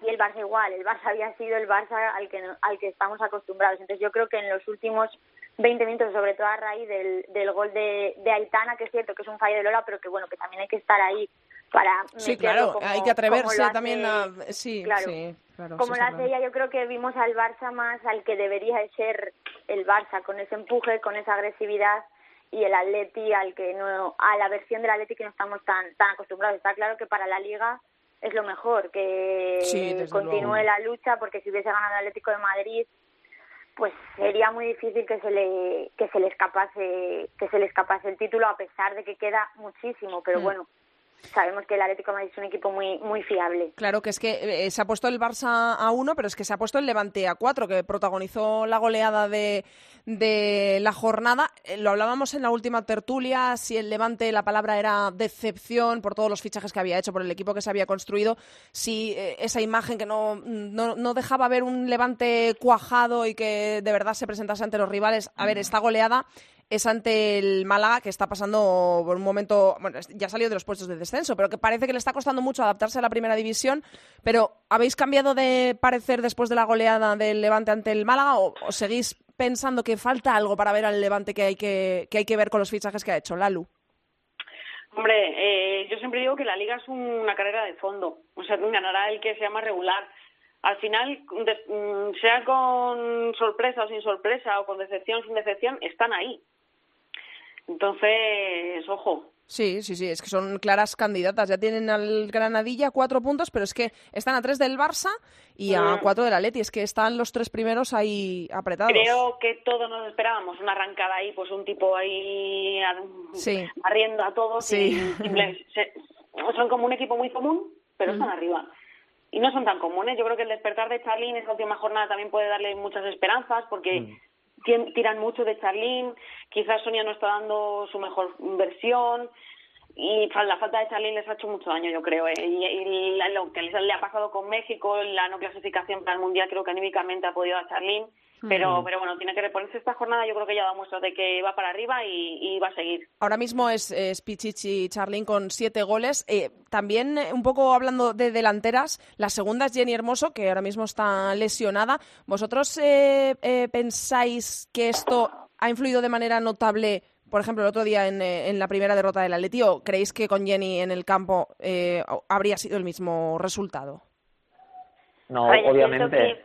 Y el Barça igual, el Barça había sido el Barça al que, al que estamos acostumbrados. Entonces yo creo que en los últimos 20 minutos, sobre todo a raíz del, del gol de, de Aitana, que es cierto que es un fallo de Lola, pero que bueno, que también hay que estar ahí para Sí, claro, como- hay que atreverse también a... Sí, claro. sí, claro. como sí, lo hace claro. ella, yo creo que vimos al Barça más al que debería de ser el Barça, con ese empuje, con esa agresividad y el Atleti al que no a la versión del Atleti que no estamos tan tan acostumbrados. Está claro que para la Liga es lo mejor que Sí, continúe luego. la lucha porque si hubiese ganado el Atlético de Madrid pues sería muy difícil que se le que se le escapase que se le escapase el título a pesar de que queda muchísimo, pero Mm. bueno, sabemos que el Atlético de Madrid es un equipo muy muy fiable. Claro que es que eh, se ha puesto el Barça a uno, pero es que se ha puesto el Levante a cuatro, que protagonizó la goleada de, de la jornada. Eh, Lo hablábamos en la última tertulia, si el Levante la palabra era decepción por todos los fichajes que había hecho, por el equipo que se había construido, si eh, esa imagen que no, no, no dejaba ver un Levante cuajado y que de verdad se presentase ante los rivales. A ver, esta goleada es ante el Málaga, que está pasando por un momento, bueno, ya salió de los puestos de descenso, pero que parece que le está costando mucho adaptarse a la primera división. Pero, ¿habéis cambiado de parecer después de la goleada del Levante ante el Málaga o, seguís pensando que falta algo para ver al Levante que hay que, que hay que ver con los fichajes que ha hecho Lalu? Hombre, eh, yo siempre digo que la liga es una carrera de fondo. O sea, ganará el que sea más regular. Al final, mm, sea con sorpresa o sin sorpresa, o con decepción o sin decepción, están ahí. Entonces, ojo. Sí, sí, sí, es que son claras candidatas. Ya tienen al Granadilla cuatro puntos, pero es que están a tres del Barça y a Mm. cuatro del Atleti. Es que están los tres primeros ahí apretados. Creo que todos nos esperábamos una arrancada ahí, pues un tipo ahí Sí. barriendo a todos. Sí. <laughs> y se- son como un equipo muy común, pero están arriba. Y no son tan comunes. Yo creo que el despertar de Charlín esta última jornada también puede darle muchas esperanzas, porque tien- tiran mucho de Charlín. Quizás Sonia no está dando su mejor versión. Y la falta de Charlín les ha hecho mucho daño, yo creo. ¿eh? Y, lo que le ha pasado con México, la no clasificación para el Mundial, creo que anímicamente ha podido a Charlín. Pero, pero bueno, tiene que reponerse esta jornada. Yo creo que ya da muestras de que va para arriba y, y va a seguir. Ahora mismo es, es Pichichi Charlín con siete goles. Eh, también, eh, un poco hablando de delanteras, la segunda es Jenny Hermoso, que ahora mismo está lesionada. ¿Vosotros eh, eh, pensáis que esto ha influido de manera notable, por ejemplo, el otro día en, eh, en la primera derrota del Atleti, o creéis que con Jenny en el campo eh, habría sido el mismo resultado? No, obviamente.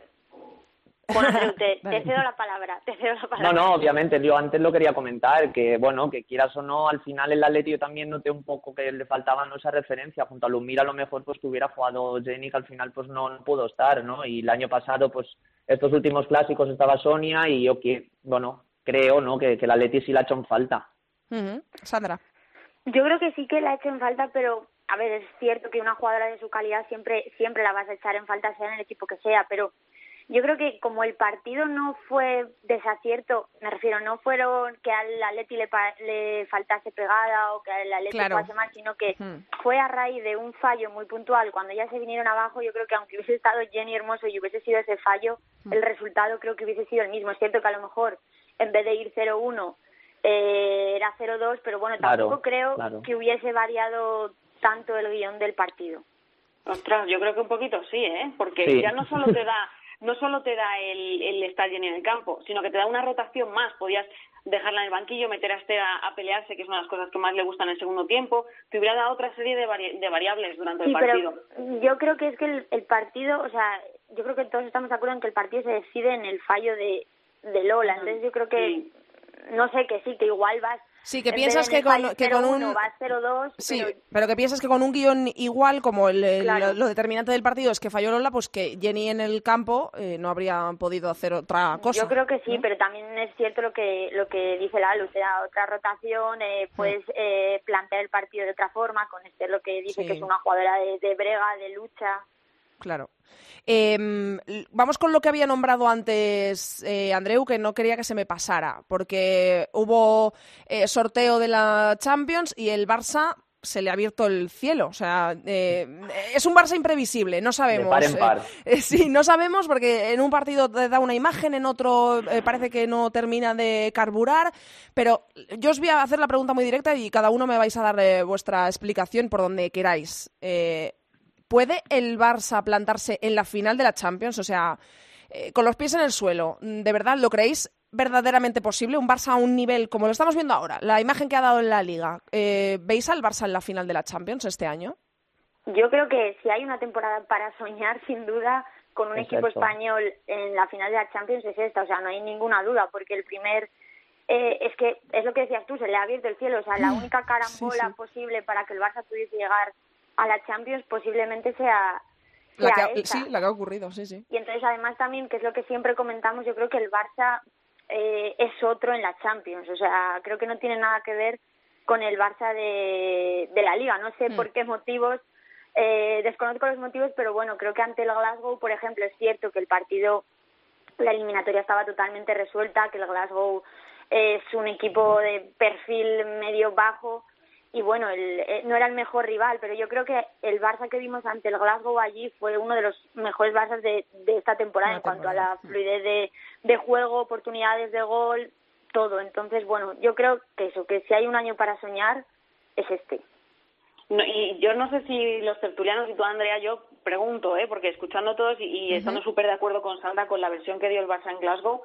Bueno, Andreu, te, <laughs> cedo la palabra, te cedo la No, palabra. no, obviamente, yo antes lo quería comentar, que bueno, que quieras o no, al final el Atleti yo también noté un poco que le faltaba ¿no? esa referencia, junto a Lumira a lo mejor pues que hubiera jugado Jenny, que al final pues no, no pudo estar, ¿no? Y el año pasado pues estos últimos clásicos estaba Sonia y yo que, bueno, creo, ¿no? Que, que el Atleti sí la ha hecho en falta. Ujú. Sandra. Yo creo que sí que la ha hecho en falta, pero a ver, es cierto que una jugadora de su calidad siempre siempre la vas a echar en falta, sea en el equipo que sea, pero yo creo que como el partido no fue desacierto, me refiero, no fueron que al Atleti le, pa- le faltase pegada o que al Atleti Claro. jugase mal, sino que Hmm. fue a raíz de un fallo muy puntual. Cuando ya se vinieron abajo, yo creo que aunque hubiese estado Jenny Hermoso y hubiese sido ese fallo, el resultado creo que hubiese sido el mismo. Es cierto que a lo mejor en vez de ir 0-1 eh, era 0-2, pero bueno, Claro, tampoco creo claro. que hubiese variado tanto el guion del partido. Ostras, yo creo que un poquito sí, ¿eh? Porque Sí. ya no solo te da no solo te da el, el estar en el campo, sino que te da una rotación más. Podías dejarla en el banquillo, meter a Esther a, a pelearse, que es una de las cosas que más le gustan en el segundo tiempo. Te hubiera dado otra serie de, vari- de variables durante el partido. pero yo creo que es que el, el partido, o sea, yo creo que todos estamos de acuerdo en que el partido se decide en el fallo de, de Lola. Entonces yo creo que, no sé, que sí, que igual vas Sí, que en piensas que con, que con 0-1 un... va a 0-2, Sí, pero pero que piensas que con un guion igual, como el, el- Claro. lo, lo determinante del partido es que falló Lola, pues que Jenny en el campo eh, no habría podido hacer otra cosa. Yo creo que sí, pero también es cierto lo que lo que dice Lalu, o sea, otra rotación, eh, puedes eh, plantear el partido de otra forma, con este lo que dice Sí. que es una jugadora de, de brega, de lucha. Claro. Em, vamos con lo que había nombrado antes eh, Andreu, que no quería que se me pasara, porque hubo eh, sorteo de la Champions y el Barça se le ha abierto el cielo. O sea, eh, es un Barça imprevisible, no sabemos. par en eh, par. eh, sí, no sabemos porque en un partido te da una imagen, en otro parece que no termina de carburar, pero yo os voy a hacer la pregunta muy directa y cada uno me vais a dar vuestra explicación por donde queráis. ¿Puede el Barça plantarse en la final de la Champions? O sea, eh, con los pies en el suelo, ¿de verdad lo creéis verdaderamente posible? ¿Un Barça a un nivel como lo estamos viendo ahora? La imagen que ha dado en la Liga. Eh, ¿Veis al Barça en la final de la Champions este año? Yo creo que si hay una temporada para soñar, sin duda, con un equipo español en la final de la Champions es esta, o sea, no hay ninguna duda, porque el primer eh, es que es lo que decías tú, se le ha abierto el cielo, o sea, la única carambola sí. posible para que el Barça pudiese llegar a la Champions posiblemente sea, La sea que ha- esta. sí, la que ha ocurrido, sí, sí. Y entonces, además, también, que es lo que siempre comentamos, yo creo que el Barça eh, es otro en la Champions. O sea, creo que no tiene nada que ver con el Barça de, de la Liga. No sé Hmm. por qué motivos, eh, desconozco los motivos, pero bueno, creo que ante el Glasgow, por ejemplo, es cierto que el partido, la eliminatoria estaba totalmente resuelta, que el Glasgow es un equipo de perfil medio bajo y bueno, el, eh, no era el mejor rival, pero yo creo que el Barça que vimos ante el Glasgow allí fue uno de los mejores Barças de, de esta temporada Una en cuanto a la fluidez de, de juego, oportunidades de gol, todo. Entonces, bueno, yo creo que eso, que si hay un año para soñar, es este. No, y yo no sé si los tertulianos y tú, Andrea, yo pregunto, ¿eh? porque escuchando todos y, y estando súper de acuerdo con Sandra con la versión que dio el Barça en Glasgow,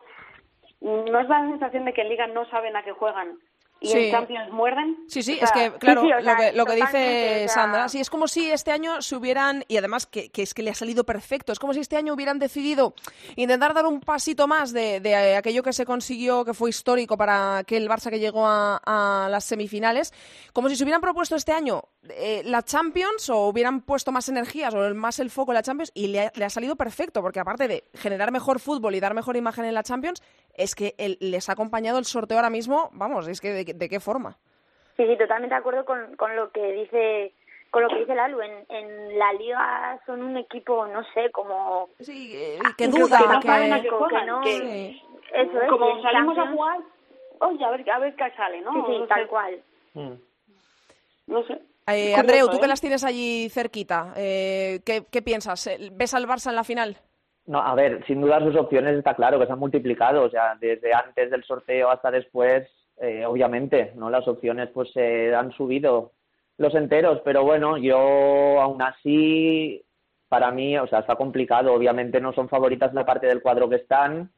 ¿no es la sensación de que en Liga no saben a qué juegan y Sí. en Champions muerden? Sí, sí, O es que, <laughs> claro, sí, lo sea, que, lo que dice Sandra, sí, es como si este año se hubieran, y además que, que es que le ha salido perfecto, es como si este año hubieran decidido intentar dar un pasito más de, de, aquello que se consiguió, que fue histórico para que el Barça que llegó a, a las semifinales, como si se hubieran propuesto este año eh, la Champions o hubieran puesto más energías o más el foco en la Champions y le ha, le ha salido perfecto, porque aparte de generar mejor fútbol y dar mejor imagen en la Champions, es que el- les ha acompañado el sorteo ahora mismo, vamos, es que de, de qué forma. Sí, sí, totalmente de acuerdo con, con lo que dice con lo que dice Lalu. En, en la Liga son un equipo, no sé, como... Sí, eh, que duda, que no que- saben a qué que no- que- Sí. Eso es, Como salimos a jugar, oye, a ver, a ver qué sale, ¿no? Sí, sí, no tal sé, cual. Mm. No sé. Eh, Curioso, Andreu, tú ¿eh? que las tienes allí cerquita, eh, ¿qué, qué piensas? Eh, ¿Ves al Barça en la final? No, a ver, sin duda sus opciones está claro que se han multiplicado, o sea, desde antes del sorteo hasta después, eh, obviamente, ¿no? Las opciones pues se han subido los enteros, pero bueno, yo aún así, para mí, o sea, está complicado, obviamente no son favoritas la parte del cuadro que están,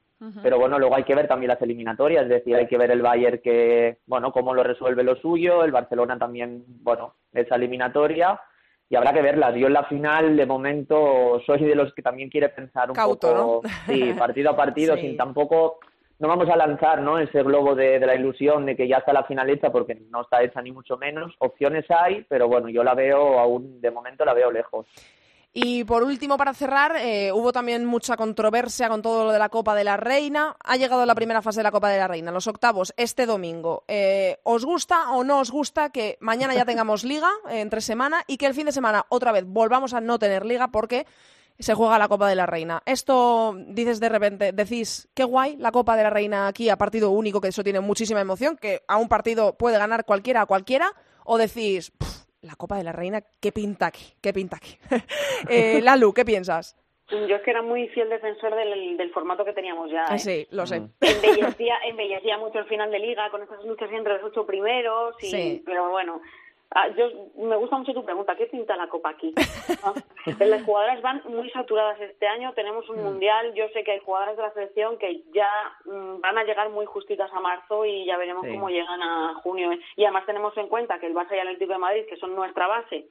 pero bueno, luego hay que ver también las eliminatorias, es decir, hay que ver el Bayern que, bueno, cómo lo resuelve lo suyo, el Barcelona también, bueno, esa eliminatoria, y habrá que verlas. Yo en la final, de momento, soy de los que también quiere pensar un Cauto, poco, ¿no? sí, partido a partido, <laughs> Sí. sin tampoco, no vamos a lanzar, ¿no? Ese globo de, de la ilusión de que ya está la final hecha, porque no está hecha ni mucho menos. Opciones hay, pero bueno, yo la veo aún, de momento la veo lejos. Y por último, para cerrar, eh, hubo también mucha controversia con todo lo de la Copa de la Reina. Ha llegado la primera fase de la Copa de la Reina, los octavos, este domingo. Eh, ¿Os gusta o no os gusta que mañana ya tengamos <laughs> liga eh, entre semana y que el fin de semana otra vez volvamos a no tener liga porque se juega la Copa de la Reina? Esto dices de repente, decís, qué guay la Copa de la Reina aquí a partido único, que eso tiene muchísima emoción, que a un partido puede ganar cualquiera a cualquiera, o decís, "Pff, la Copa de la Reina, qué pinta aquí, qué pinta aquí. <laughs> eh, <laughs> Lalu, ¿qué piensas? Yo es que era muy fiel defensor del, del formato que teníamos ya. Ah, ¿eh? sí, lo sé. embellecía, embellecía mucho el final de liga con esas luchas entre los ocho primeros y Sí. pero bueno ah, yo me gusta mucho tu pregunta qué pinta la copa aquí ¿No? las jugadoras van muy saturadas este año tenemos Mm. un mundial yo sé que hay jugadoras de la selección que ya mm, van a llegar muy justitas a marzo y ya veremos Sí. cómo llegan a junio y además tenemos en cuenta que el Barça y el Atlético de Madrid que son nuestra base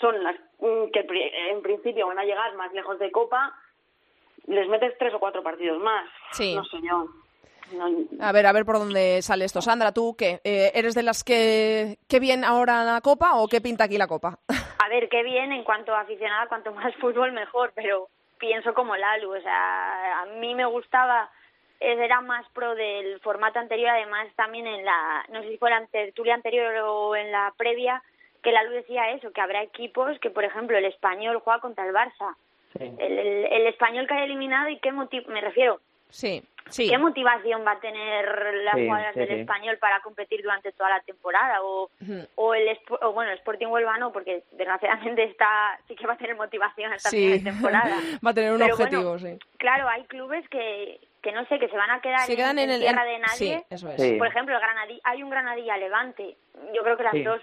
son las mm, que en principio van a llegar más lejos de copa les metes tres o cuatro partidos más Sí. no sé yo A ver, a ver por dónde sale esto. Sandra, ¿tú qué? Eh, ¿Eres de las que, que bien ahora la Copa o qué pinta aquí la Copa? <laughs> A ver, qué bien en cuanto a aficionada, cuanto más fútbol mejor, pero pienso como Lalu, o sea, a mí me gustaba, eh, era más pro del formato anterior, además también en la, no sé si fue la tertulia anterior o en la previa, que Lalu decía eso, que habrá equipos que, por ejemplo, el español juega contra el Barça. El, el, el español que haya eliminado y qué motivo, me refiero, Sí, sí. ¿Qué motivación va a tener las Sí, jugadoras sí, del sí. español para competir durante toda la temporada? O, Ujú. o el o bueno, el Sporting Huelva no, porque desgraciadamente está, sí que va a tener motivación hasta Sí. final de temporada. <laughs> Va a tener un Pero objetivo, bueno, sí. Claro, hay clubes que, que no sé, que se van a quedar Se quedan en el- tierra en- de nadie. sí, eso es. Sí. Por ejemplo, el Granadí, hay un Granadilla Levante. Yo creo que las Sí. dos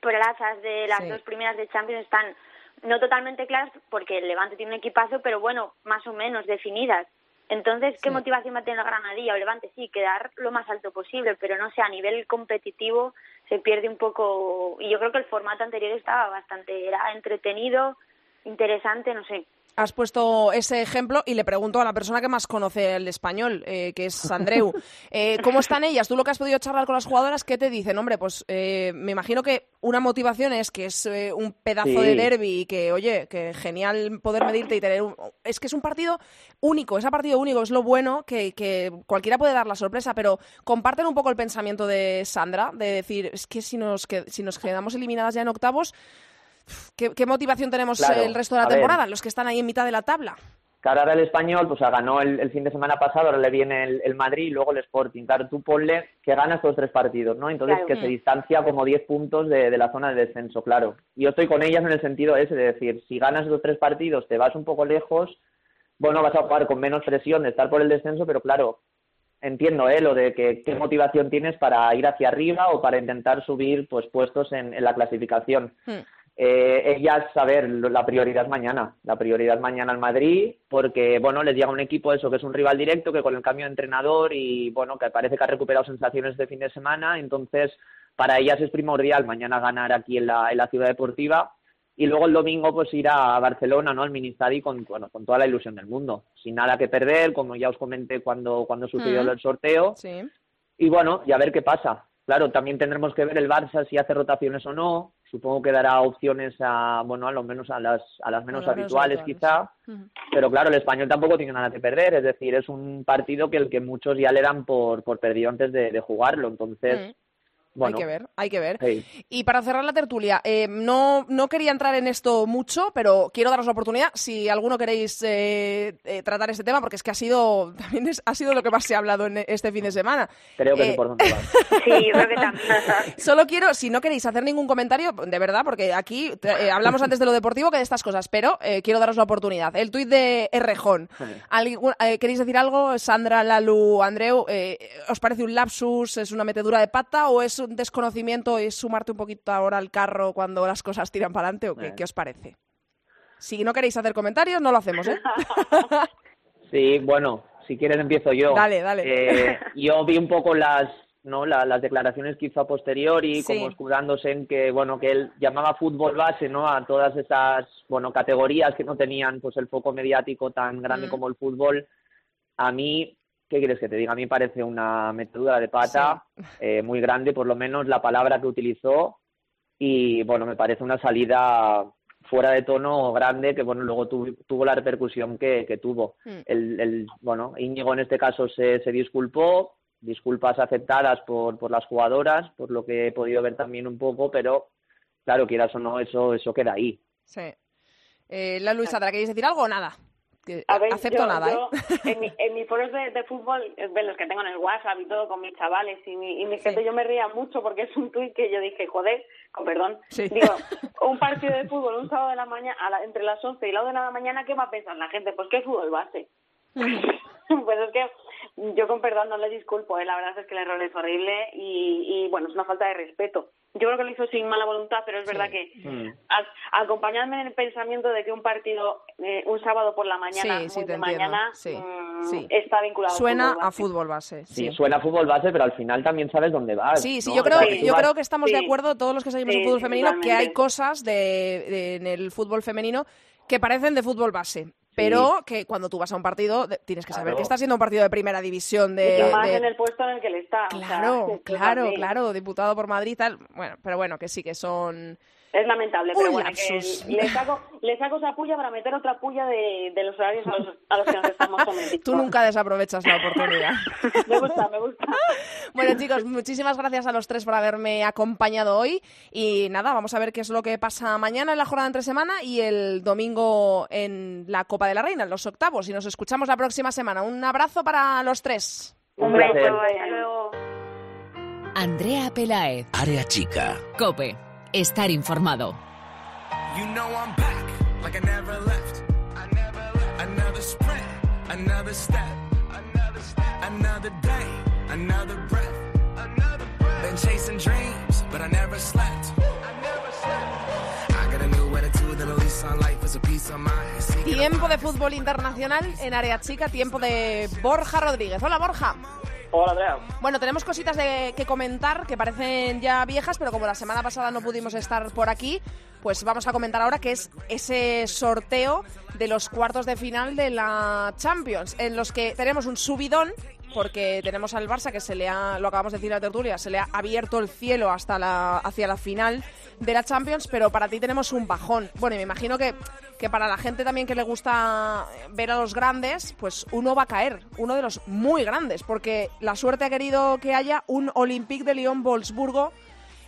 plazas de las Sí. dos primeras de Champions están no totalmente claras porque el Levante tiene un equipazo, pero bueno, más o menos definidas. Entonces, ¿qué Sí. motivación va a tener el Granadilla o Levante? Sí, quedar lo más alto posible, pero no sé, a nivel competitivo se pierde un poco. Y yo creo que el formato anterior estaba bastante, era entretenido, interesante, no sé. Has puesto ese ejemplo y le pregunto a la persona que más conoce el español, eh, que es Andreu. <laughs> Eh, ¿Cómo están ellas? Tú lo que has podido charlar con las jugadoras, ¿qué te dicen? Hombre, pues eh, me imagino que una motivación es que es eh, un pedazo Sí. de derby y que, oye, que genial poder medirte y tener un... Es que es un partido único, es un partido único, es lo bueno que, que cualquiera puede dar la sorpresa, pero comparten un poco el pensamiento de Sandra, de decir, es que si nos, que- si nos quedamos eliminadas ya en octavos, ¿qué, qué motivación tenemos Claro, el resto de la ver. temporada? Los que están ahí en mitad de la tabla. Claro, ahora el español, pues ganó el, el fin de semana pasado, ahora le viene el, el Madrid y luego el Sporting. Claro, tú ponle que ganas todos tres partidos, ¿no? Entonces Claro. que se distancia como 10 puntos de, de la zona de descenso, claro. Y yo estoy con ellas en el sentido ese, de decir, si ganas esos tres partidos, te vas un poco lejos, bueno, vas a jugar con menos presión de estar por el descenso, pero claro, entiendo, ¿eh? Lo de que qué motivación tienes para ir hacia arriba o para intentar subir, pues, puestos en, en la clasificación. Hmm. Eh, ellas, a ver, la prioridad mañana. La prioridad mañana al Madrid, porque, bueno, les llega un equipo eso, que es un rival directo, que con el cambio de entrenador y, bueno, que parece que ha recuperado sensaciones de fin de semana. Entonces, para ellas es primordial mañana ganar aquí en la, en la ciudad deportiva. Y luego el domingo, pues ir a Barcelona, ¿no? Al Ministadi con, bueno, con toda la ilusión del mundo. Sin nada que perder, como ya os comenté cuando, cuando sucedió Mm. el sorteo. Sí. Y bueno, y a ver qué pasa. Claro, también tendremos que ver el Barça si hace rotaciones o no. Supongo que dará opciones a, bueno, a lo menos a las, a las menos A las menos habituales, quizá. Pero claro, el español tampoco tiene nada que perder. Es decir, es un partido que el que muchos ya le dan por, por perdido antes de, de jugarlo. Entonces, Mm. Bueno. Hay que ver, hay que ver. Y para cerrar la tertulia, eh, no, no quería entrar en esto mucho, pero quiero daros la oportunidad, si alguno queréis eh, eh, tratar este tema, porque es que ha sido, <laughs> también es- ha sido lo que más se ha hablado en este fin de semana. Creo que Eh, dónde va. <laughs> Sí, yo creo que también. <laughs> Solo quiero, si no queréis hacer ningún comentario, de verdad, porque aquí eh, hablamos antes de lo deportivo que de estas cosas, pero eh, quiero daros la oportunidad. El tuit de Errejón. ¿Algún- eh, ¿Queréis decir algo? Sandra, Lalu, Andreu, eh, ¿os parece un lapsus, es una metedura de pata o es un desconocimiento y sumarte un poquito ahora al carro cuando las cosas tiran para adelante o qué, qué os parece? Si no queréis hacer comentarios, no lo hacemos, ¿eh? <laughs> Sí, bueno, si quieres empiezo yo. Dale, dale. Eh, yo vi un poco las no La- las declaraciones que hizo a posteriori, Sí. como escudándose en que bueno que él llamaba fútbol base no a todas esas bueno categorías que no tenían pues el foco mediático tan grande Mm. como el fútbol. A mí ¿Qué quieres que te diga? A mí parece una metedura de pata eh, muy grande, por lo menos la palabra que utilizó. Y bueno, me parece una salida fuera de tono grande que bueno luego tuvo, tuvo la repercusión que, que tuvo. Mm. El, el, bueno, Íñigo en este caso se, se disculpó, disculpas aceptadas por, por las jugadoras, por lo que he podido ver también un poco, pero claro, quieras o no, eso, eso queda ahí. Sí. Eh, la Luisa, ¿te queréis decir algo o nada? Que- A ver, acepto yo, nada, yo, ¿eh? en, mi- <laughs> en mis foros de, de fútbol, eh, de los que tengo en el WhatsApp y todo con mis chavales y mi, y mi Sí. gente, yo me ría mucho porque es un tuit que yo dije, joder, con perdón, Sí. digo, <laughs> un partido de fútbol un sábado de la mañana, a la- entre las 11 y la 1 de la mañana, ¿qué va a pensar la gente? Pues que es fútbol base. <laughs> pues es que yo con perdón no le disculpo, ¿eh? la verdad es que el error es horrible y, y bueno, es una falta de respeto. Yo creo que lo hizo sin mala voluntad, pero es verdad que Mm. a- acompañarme en el pensamiento de que un partido eh, un sábado por la mañana, Sí, sí, muy te de mañana, Sí, mm, sí. está vinculado Suena al fútbol a base. fútbol base. Sí, Sí. suena a fútbol base, pero al final también sabes dónde vas. Sí, sí, ¿no? yo creo, que- yo vas- creo que estamos de acuerdo todos los que seguimos el fútbol femenino que hay cosas de, de- en el fútbol femenino que parecen de fútbol base. Pero que cuando tú vas a un partido tienes que saber que está siendo un partido de primera división de, y más de- en el puesto en el que él está. o sea, Claro, claro, claro, diputado por Madrid tal. Bueno, pero bueno, que sí que son Es lamentable, Un pero bueno, lapsus. que le saco, le saco esa puya para meter otra puya de, de los horarios a los, a los que nos estamos <laughs> sometidos. Tú nunca desaprovechas la oportunidad. <laughs> Me gusta, me gusta. <laughs> Bueno, chicos, muchísimas gracias a los tres por haberme acompañado hoy. Y nada, vamos a ver qué es lo que pasa mañana en la jornada entre semana y el domingo en la Copa de la Reina, en los octavos. Y nos escuchamos la próxima semana. Un abrazo para los tres. Un Un beso, placer. hasta luego. Andrea Pelaez, Área chica. Cope, estar informado. You know I'm back like I never left. I never left. Another sprint, another step, another step, another day, another breath, another breath. Been chasing dreams, but I never slept. I never slept. I got a new attitude and a lease on life is a piece of mind. Seeking a Tiempo de fútbol internacional en área chica, tiempo de Borja Rodríguez. Hola, Borja. Hola. Bueno, tenemos cositas de, que comentar que parecen ya viejas, pero como la semana pasada no pudimos estar por aquí, pues vamos a comentar ahora que es ese sorteo de los cuartos de final de la Champions, en los que tenemos un subidón, porque tenemos al Barça que se le ha, lo acabamos de decir en la tertulia, se le ha abierto el cielo hasta la, hacia la final de la Champions, pero para ti tenemos un bajón. Bueno, y me imagino que, que para la gente también que le gusta ver a los grandes, pues uno va a caer, uno de los muy grandes, porque la suerte ha querido que haya un Olympique de Lyon-Wolfsburgo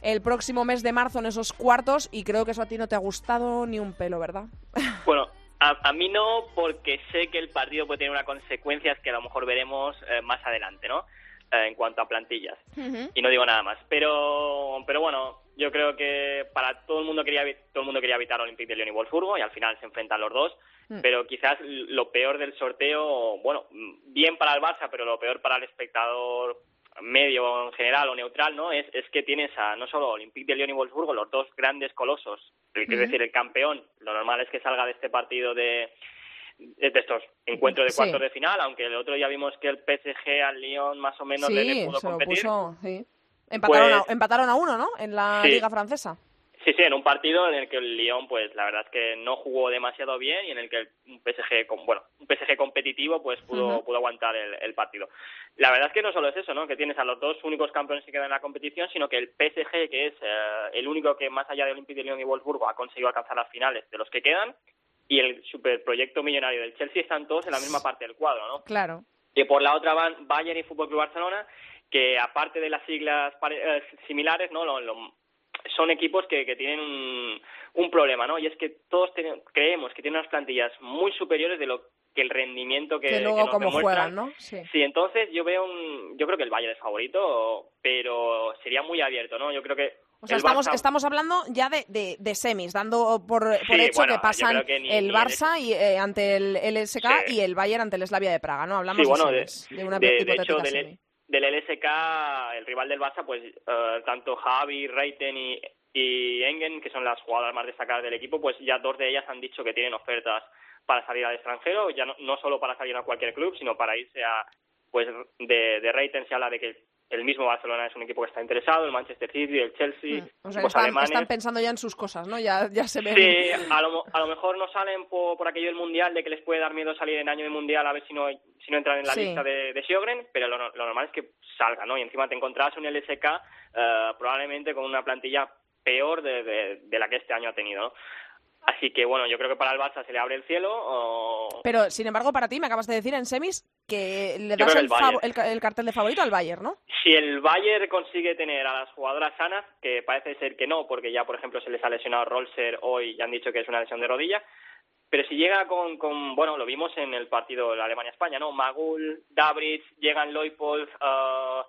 el próximo mes de marzo en esos cuartos y creo que eso a ti no te ha gustado ni un pelo, ¿verdad? <laughs> Bueno, a, a mí no, porque sé que el partido puede tener unas consecuencias que a lo mejor veremos eh, más adelante, ¿no? Eh, en cuanto a plantillas. Y no digo nada más. Pero, pero bueno, yo creo que para todo el mundo quería todo el mundo quería evitar Olympique de Lyon y Wolfsburgo y al final se enfrentan los dos. Mm. Pero quizás lo peor del sorteo, bueno, bien para el Barça, pero lo peor para el espectador medio en general o neutral, ¿no? Es, es que tienes a no solo Olympique de Lyon y Wolfsburgo, los dos grandes colosos, es decir, el campeón, lo normal es que salga de este partido de, de estos encuentros de Sí. cuartos de final, aunque el otro ya vimos que el PSG al Lyon más o menos le, le sí, pudo competir. puso, sí. Empataron, Pues- a, empataron a uno, ¿no? En la Sí. Liga Francesa. Sí, sí, en un partido en el que el Lyon, pues la verdad es que no jugó demasiado bien y en el que un PSG, bueno, un PSG competitivo, pues pudo, pudo aguantar el, el partido. La verdad es que no solo es eso, ¿no? Que tienes a los dos únicos campeones que quedan en la competición, sino que el PSG, que es eh, el único que más allá de Olympique de Lyon y Wolfsburgo ha conseguido alcanzar las finales de los que quedan, y el superproyecto millonario del Chelsea están todos en la misma parte del cuadro, ¿no? Claro. que por la otra van Bayern y Fútbol Club Barcelona, que aparte de las siglas eh, similares, ¿no? Lo- lo- son equipos que, que tienen un, un problema, ¿no? Y es que todos ten- creemos que tienen unas plantillas muy superiores de lo que el rendimiento que, Que, que luego nos como demuestran. juegan, ¿no? Sí. Sí, entonces yo veo un, yo creo que el Bayern es favorito, pero sería muy abierto, ¿no? Yo creo que O sea, estamos, Barça- estamos hablando ya de, de, de semis, dando por, por Sí, hecho bueno, que pasan que ni- el Barça y, eh, ante el LSK Sí. y el Bayern ante el Slavia de Praga, ¿no? Hablamos Sí, bueno, de de, semis, de, una de- de hipotética hecho, del. Del LSK, el rival del Barça, pues eh, tanto Javi, Reiten y, y Engen, que son las jugadoras más destacadas del equipo, pues ya dos de ellas han dicho que tienen ofertas para salir al extranjero, ya no, no solo para salir a cualquier club, sino para irse a, pues de, de Reiten se habla de que el mismo Barcelona es un equipo que está interesado, el Manchester City, el Chelsea, Mm, O sea, están, alemanes. están pensando ya en sus cosas, ¿no? Ya, ya se ven. Sí, a lo, a lo mejor no salen por, por aquello del Mundial, de que les puede dar miedo salir en año de Mundial a ver si no, si no entran en la Sí. lista de, de Sjogren, pero lo, no- lo normal es que salgan, ¿no? Y encima te encontrarás un LSK eh, probablemente con una plantilla peor de, de- de la que este año ha tenido, ¿no? Así que, bueno, yo creo que para el Barça se le abre el cielo. o- Pero, sin embargo, para ti, me acabas de decir en semis que le das que el, cartel de favorito al Bayern, ¿no? Si el Bayern consigue tener a las jugadoras sanas, que parece ser que no, porque ya, por ejemplo, se les ha lesionado Rolser hoy y han dicho que es una lesión de rodilla, pero si llega con, con bueno, lo vimos en el partido de Alemania-España, ¿no? Magul, Dabritz, llegan Leupold, uh,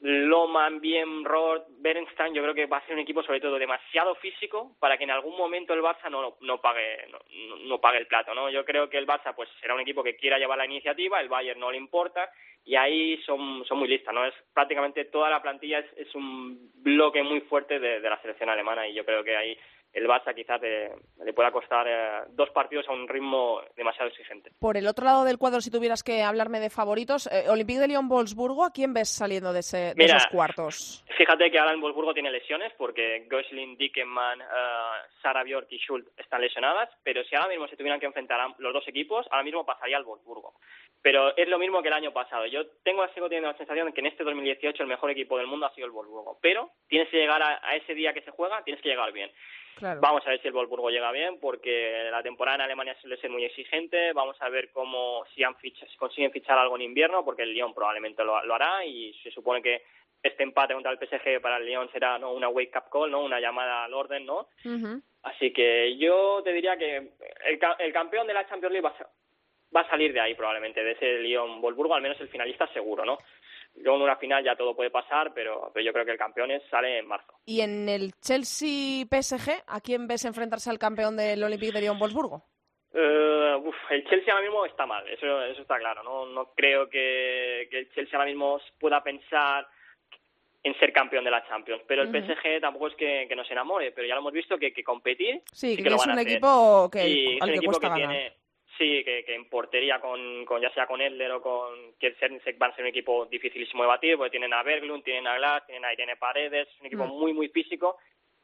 Loman, Bien, Roth, Berenstein, yo creo que va a ser un equipo sobre todo demasiado físico para que en algún momento el Barça no, no pague no, no- no pague el plato, ¿no? Yo creo que el Barça pues será un equipo que quiera llevar la iniciativa, el Bayern no le importa y ahí son, son muy listas, ¿no? Es prácticamente toda la plantilla es, es un bloque muy fuerte de, de la selección alemana y yo creo que ahí el Barça quizás le, le pueda costar eh, dos partidos a un ritmo demasiado exigente. Por el otro lado del cuadro, si tuvieras que hablarme de favoritos, eh, Olympique de Lyon-Wolfsburgo, ¿a quién ves saliendo de, ese, de esos cuartos? Fíjate que ahora en Wolfsburgo tiene lesiones porque Gosling, Dickenman, eh, Sara Bjork y Schultz están lesionadas, pero si ahora mismo se tuvieran que enfrentar a los dos equipos, ahora mismo pasaría al Wolfsburgo. Pero es lo mismo que el año pasado. Yo tengo sigo teniendo la sensación de que en este 2018 el mejor equipo del mundo ha sido el Wolfsburgo, pero tienes que llegar a, a ese día que se juega, tienes que llegar bien. Claro. Vamos a ver si el Wolfsburgo llega bien, porque la temporada en Alemania suele ser muy exigente. Vamos a ver cómo si, han ficha, si consiguen fichar algo en invierno, porque el Lyon probablemente lo, lo, hará y se supone que este empate contra el PSG para el Lyon será ¿no? una wake up call, no una llamada al orden, ¿no? Uh -huh. Así que yo te diría que el, el campeón de la Champions League va a, va a salir de ahí probablemente, de ese Lyon Wolfsburgo, al menos el finalista seguro, ¿no? Luego en una final ya todo puede pasar, pero, pero yo creo que el campeón es, sale en marzo. ¿Y en el Chelsea-PSG, a quién ves enfrentarse al campeón del Olympique de Lyon-Wolfsburgo? Uh, uf, el Chelsea ahora mismo está mal, eso, eso está claro. No, no creo que, que el Chelsea ahora mismo pueda pensar en ser campeón de la Champions. Pero el uh -huh. PSG tampoco es que, que, nos enamore, pero ya lo hemos visto que, que competir. Sí, que, que, lo es van un a hacer. equipo que, y al es un que equipo que ganar. tiene. Sí, que, que en portería, con, con ya sea con Edler o con Kiersensek van a ser un equipo dificilísimo de batir, porque tienen a Berglund, tienen a Glass, tienen a Irene Paredes, es un equipo Mm. muy, muy físico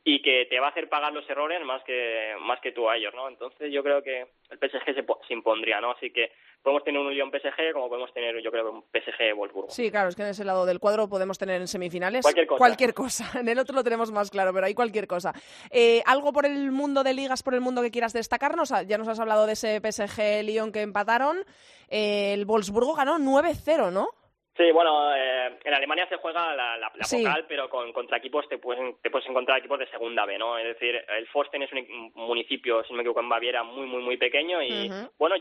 y que te va a hacer pagar los errores más que más que tú a ellos, ¿no? Entonces yo creo que el PSG se, se impondría, ¿no? Así que podemos tener un Lyon PSG como podemos tener, yo creo, un PSG Wolfsburgo. Sí, claro, es que en ese lado del cuadro podemos tener en semifinales Cualquier cosa. cualquier cosa. <laughs> En el otro lo tenemos más claro, pero hay cualquier cosa. Eh, ¿Algo por el mundo de ligas, por el mundo que quieras destacarnos? Ya nos has hablado de ese PSG-Lyon que empataron. Eh, el Wolfsburgo ganó 9-0, ¿no? Sí, bueno, eh, en Alemania se juega la, la, la Sí. Pokal, pero con, contra equipos te puedes, te puedes encontrar equipos de segunda B, ¿no? Es decir, el Forsten es un, un municipio, si no me equivoco, en Baviera muy, muy, muy pequeño y, bueno,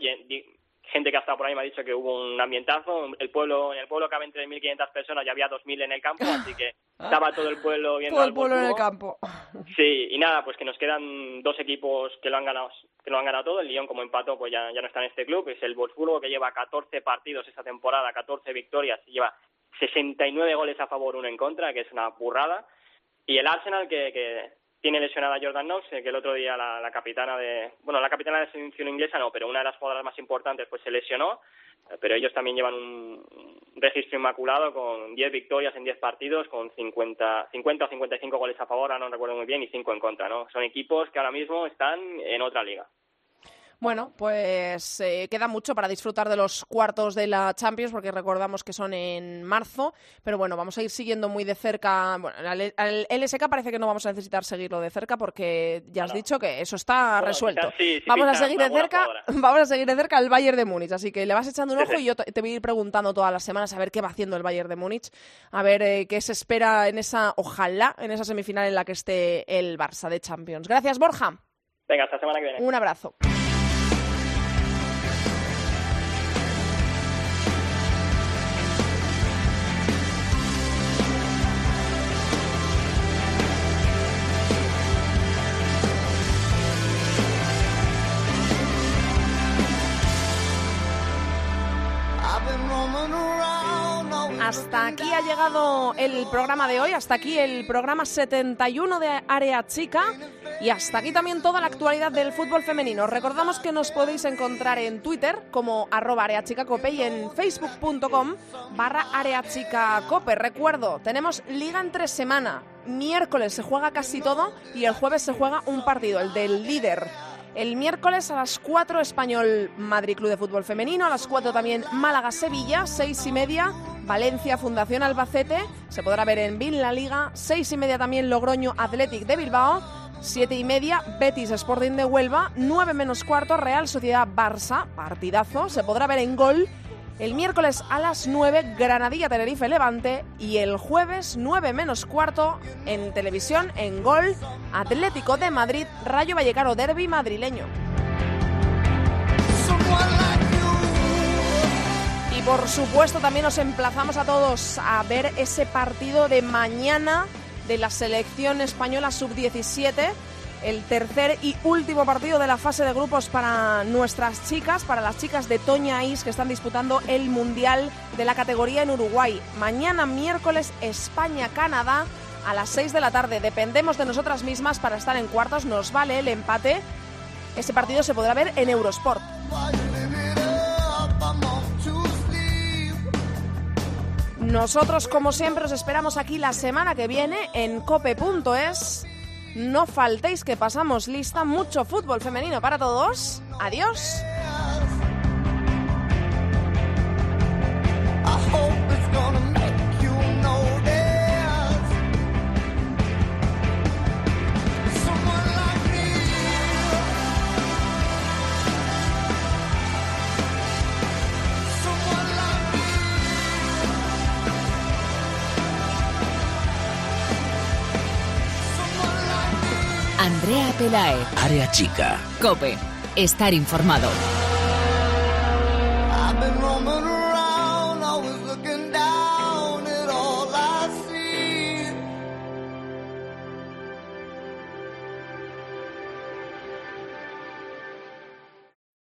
gente que ha estado por ahí me ha dicho que hubo un ambientazo. El pueblo, en el pueblo caben 3.500 personas, ya había 2.000 en el campo, así que <laughs> estaba todo el pueblo viendo Todo el pueblo en el campo. Sí, y nada, pues que nos quedan dos equipos que lo han ganado, que lo han ganado todo. El Lyon como empató, pues ya, ya no está en este club. Es el Wolfsburgo que lleva 14 partidos esta temporada, 14 victorias y lleva 69 goles a favor, uno en contra, que es una burrada. Y el Arsenal que, que tiene lesionada Jordan Knox, que el otro día la, la capitana de, bueno, la capitana de la selección inglesa no, pero una de las jugadoras más importantes pues se lesionó. Eh, Pero ellos también llevan un registro inmaculado con 10 victorias en 10 partidos, con 50, 50 o 55 goles a favor, no recuerdo muy bien, y 5 en contra, ¿no? Son equipos que ahora mismo están en otra liga. Bueno, pues eh, queda mucho para disfrutar de los cuartos de la Champions, porque recordamos que son en marzo, pero bueno, vamos a ir siguiendo muy de cerca. Bueno, al, al LSK parece que no vamos a necesitar seguirlo de cerca, porque ya has Bueno. dicho que eso está Bueno, resuelto. quizás sí, sí vamos a seguir de cerca, <laughs> vamos a seguir de cerca al Bayern de Múnich, así que le vas echando un ojo y yo te voy a ir preguntando todas las semanas a ver qué va haciendo el Bayern de Múnich, a ver eh, qué se espera en esa, ojalá, en esa semifinal en la que esté el Barça de Champions. Gracias, Borja. Venga, hasta la semana que viene. Un abrazo. Hasta aquí ha llegado el programa de hoy, hasta aquí el programa 71 de Área Chica y hasta aquí también toda la actualidad del fútbol femenino. Recordamos que nos podéis encontrar en Twitter como arroba areachicacope y en facebook.com barra areachicacope. Recuerdo, tenemos liga entre semana. Miércoles se juega casi todo y el jueves se juega un partido, el del líder. El miércoles a las 4 Español Madrid Club de Fútbol Femenino, a las 4 también Málaga Sevilla, 6 y media Valencia Fundación Albacete, se podrá ver en Bin La Liga, 6 y media también Logroño Athletic de Bilbao, 7 y media Betis Sporting de Huelva, 9 menos cuarto Real Sociedad Barça, partidazo, se podrá ver en Gol. El miércoles a las 9 Granadilla Tenerife Levante y el jueves 9 menos cuarto en televisión en Gol Atlético de Madrid Rayo Vallecano Derby madrileño. Y por supuesto también os emplazamos a todos a ver ese partido de mañana de la selección española sub-17, el tercer y último partido de la fase de grupos para nuestras chicas, para las chicas de Toña Is que están disputando el Mundial de la categoría en Uruguay. Mañana miércoles España-Canadá a las 6 de la tarde. Dependemos de nosotras mismas para estar en cuartos. Nos vale el empate. Ese partido se podrá ver en Eurosport. Nosotros, como siempre, os esperamos aquí la semana que viene en cope.es. No faltéis que pasamos lista. Mucho fútbol femenino para todos. Adiós. Pelaez, Área chica. Cope, estar informado.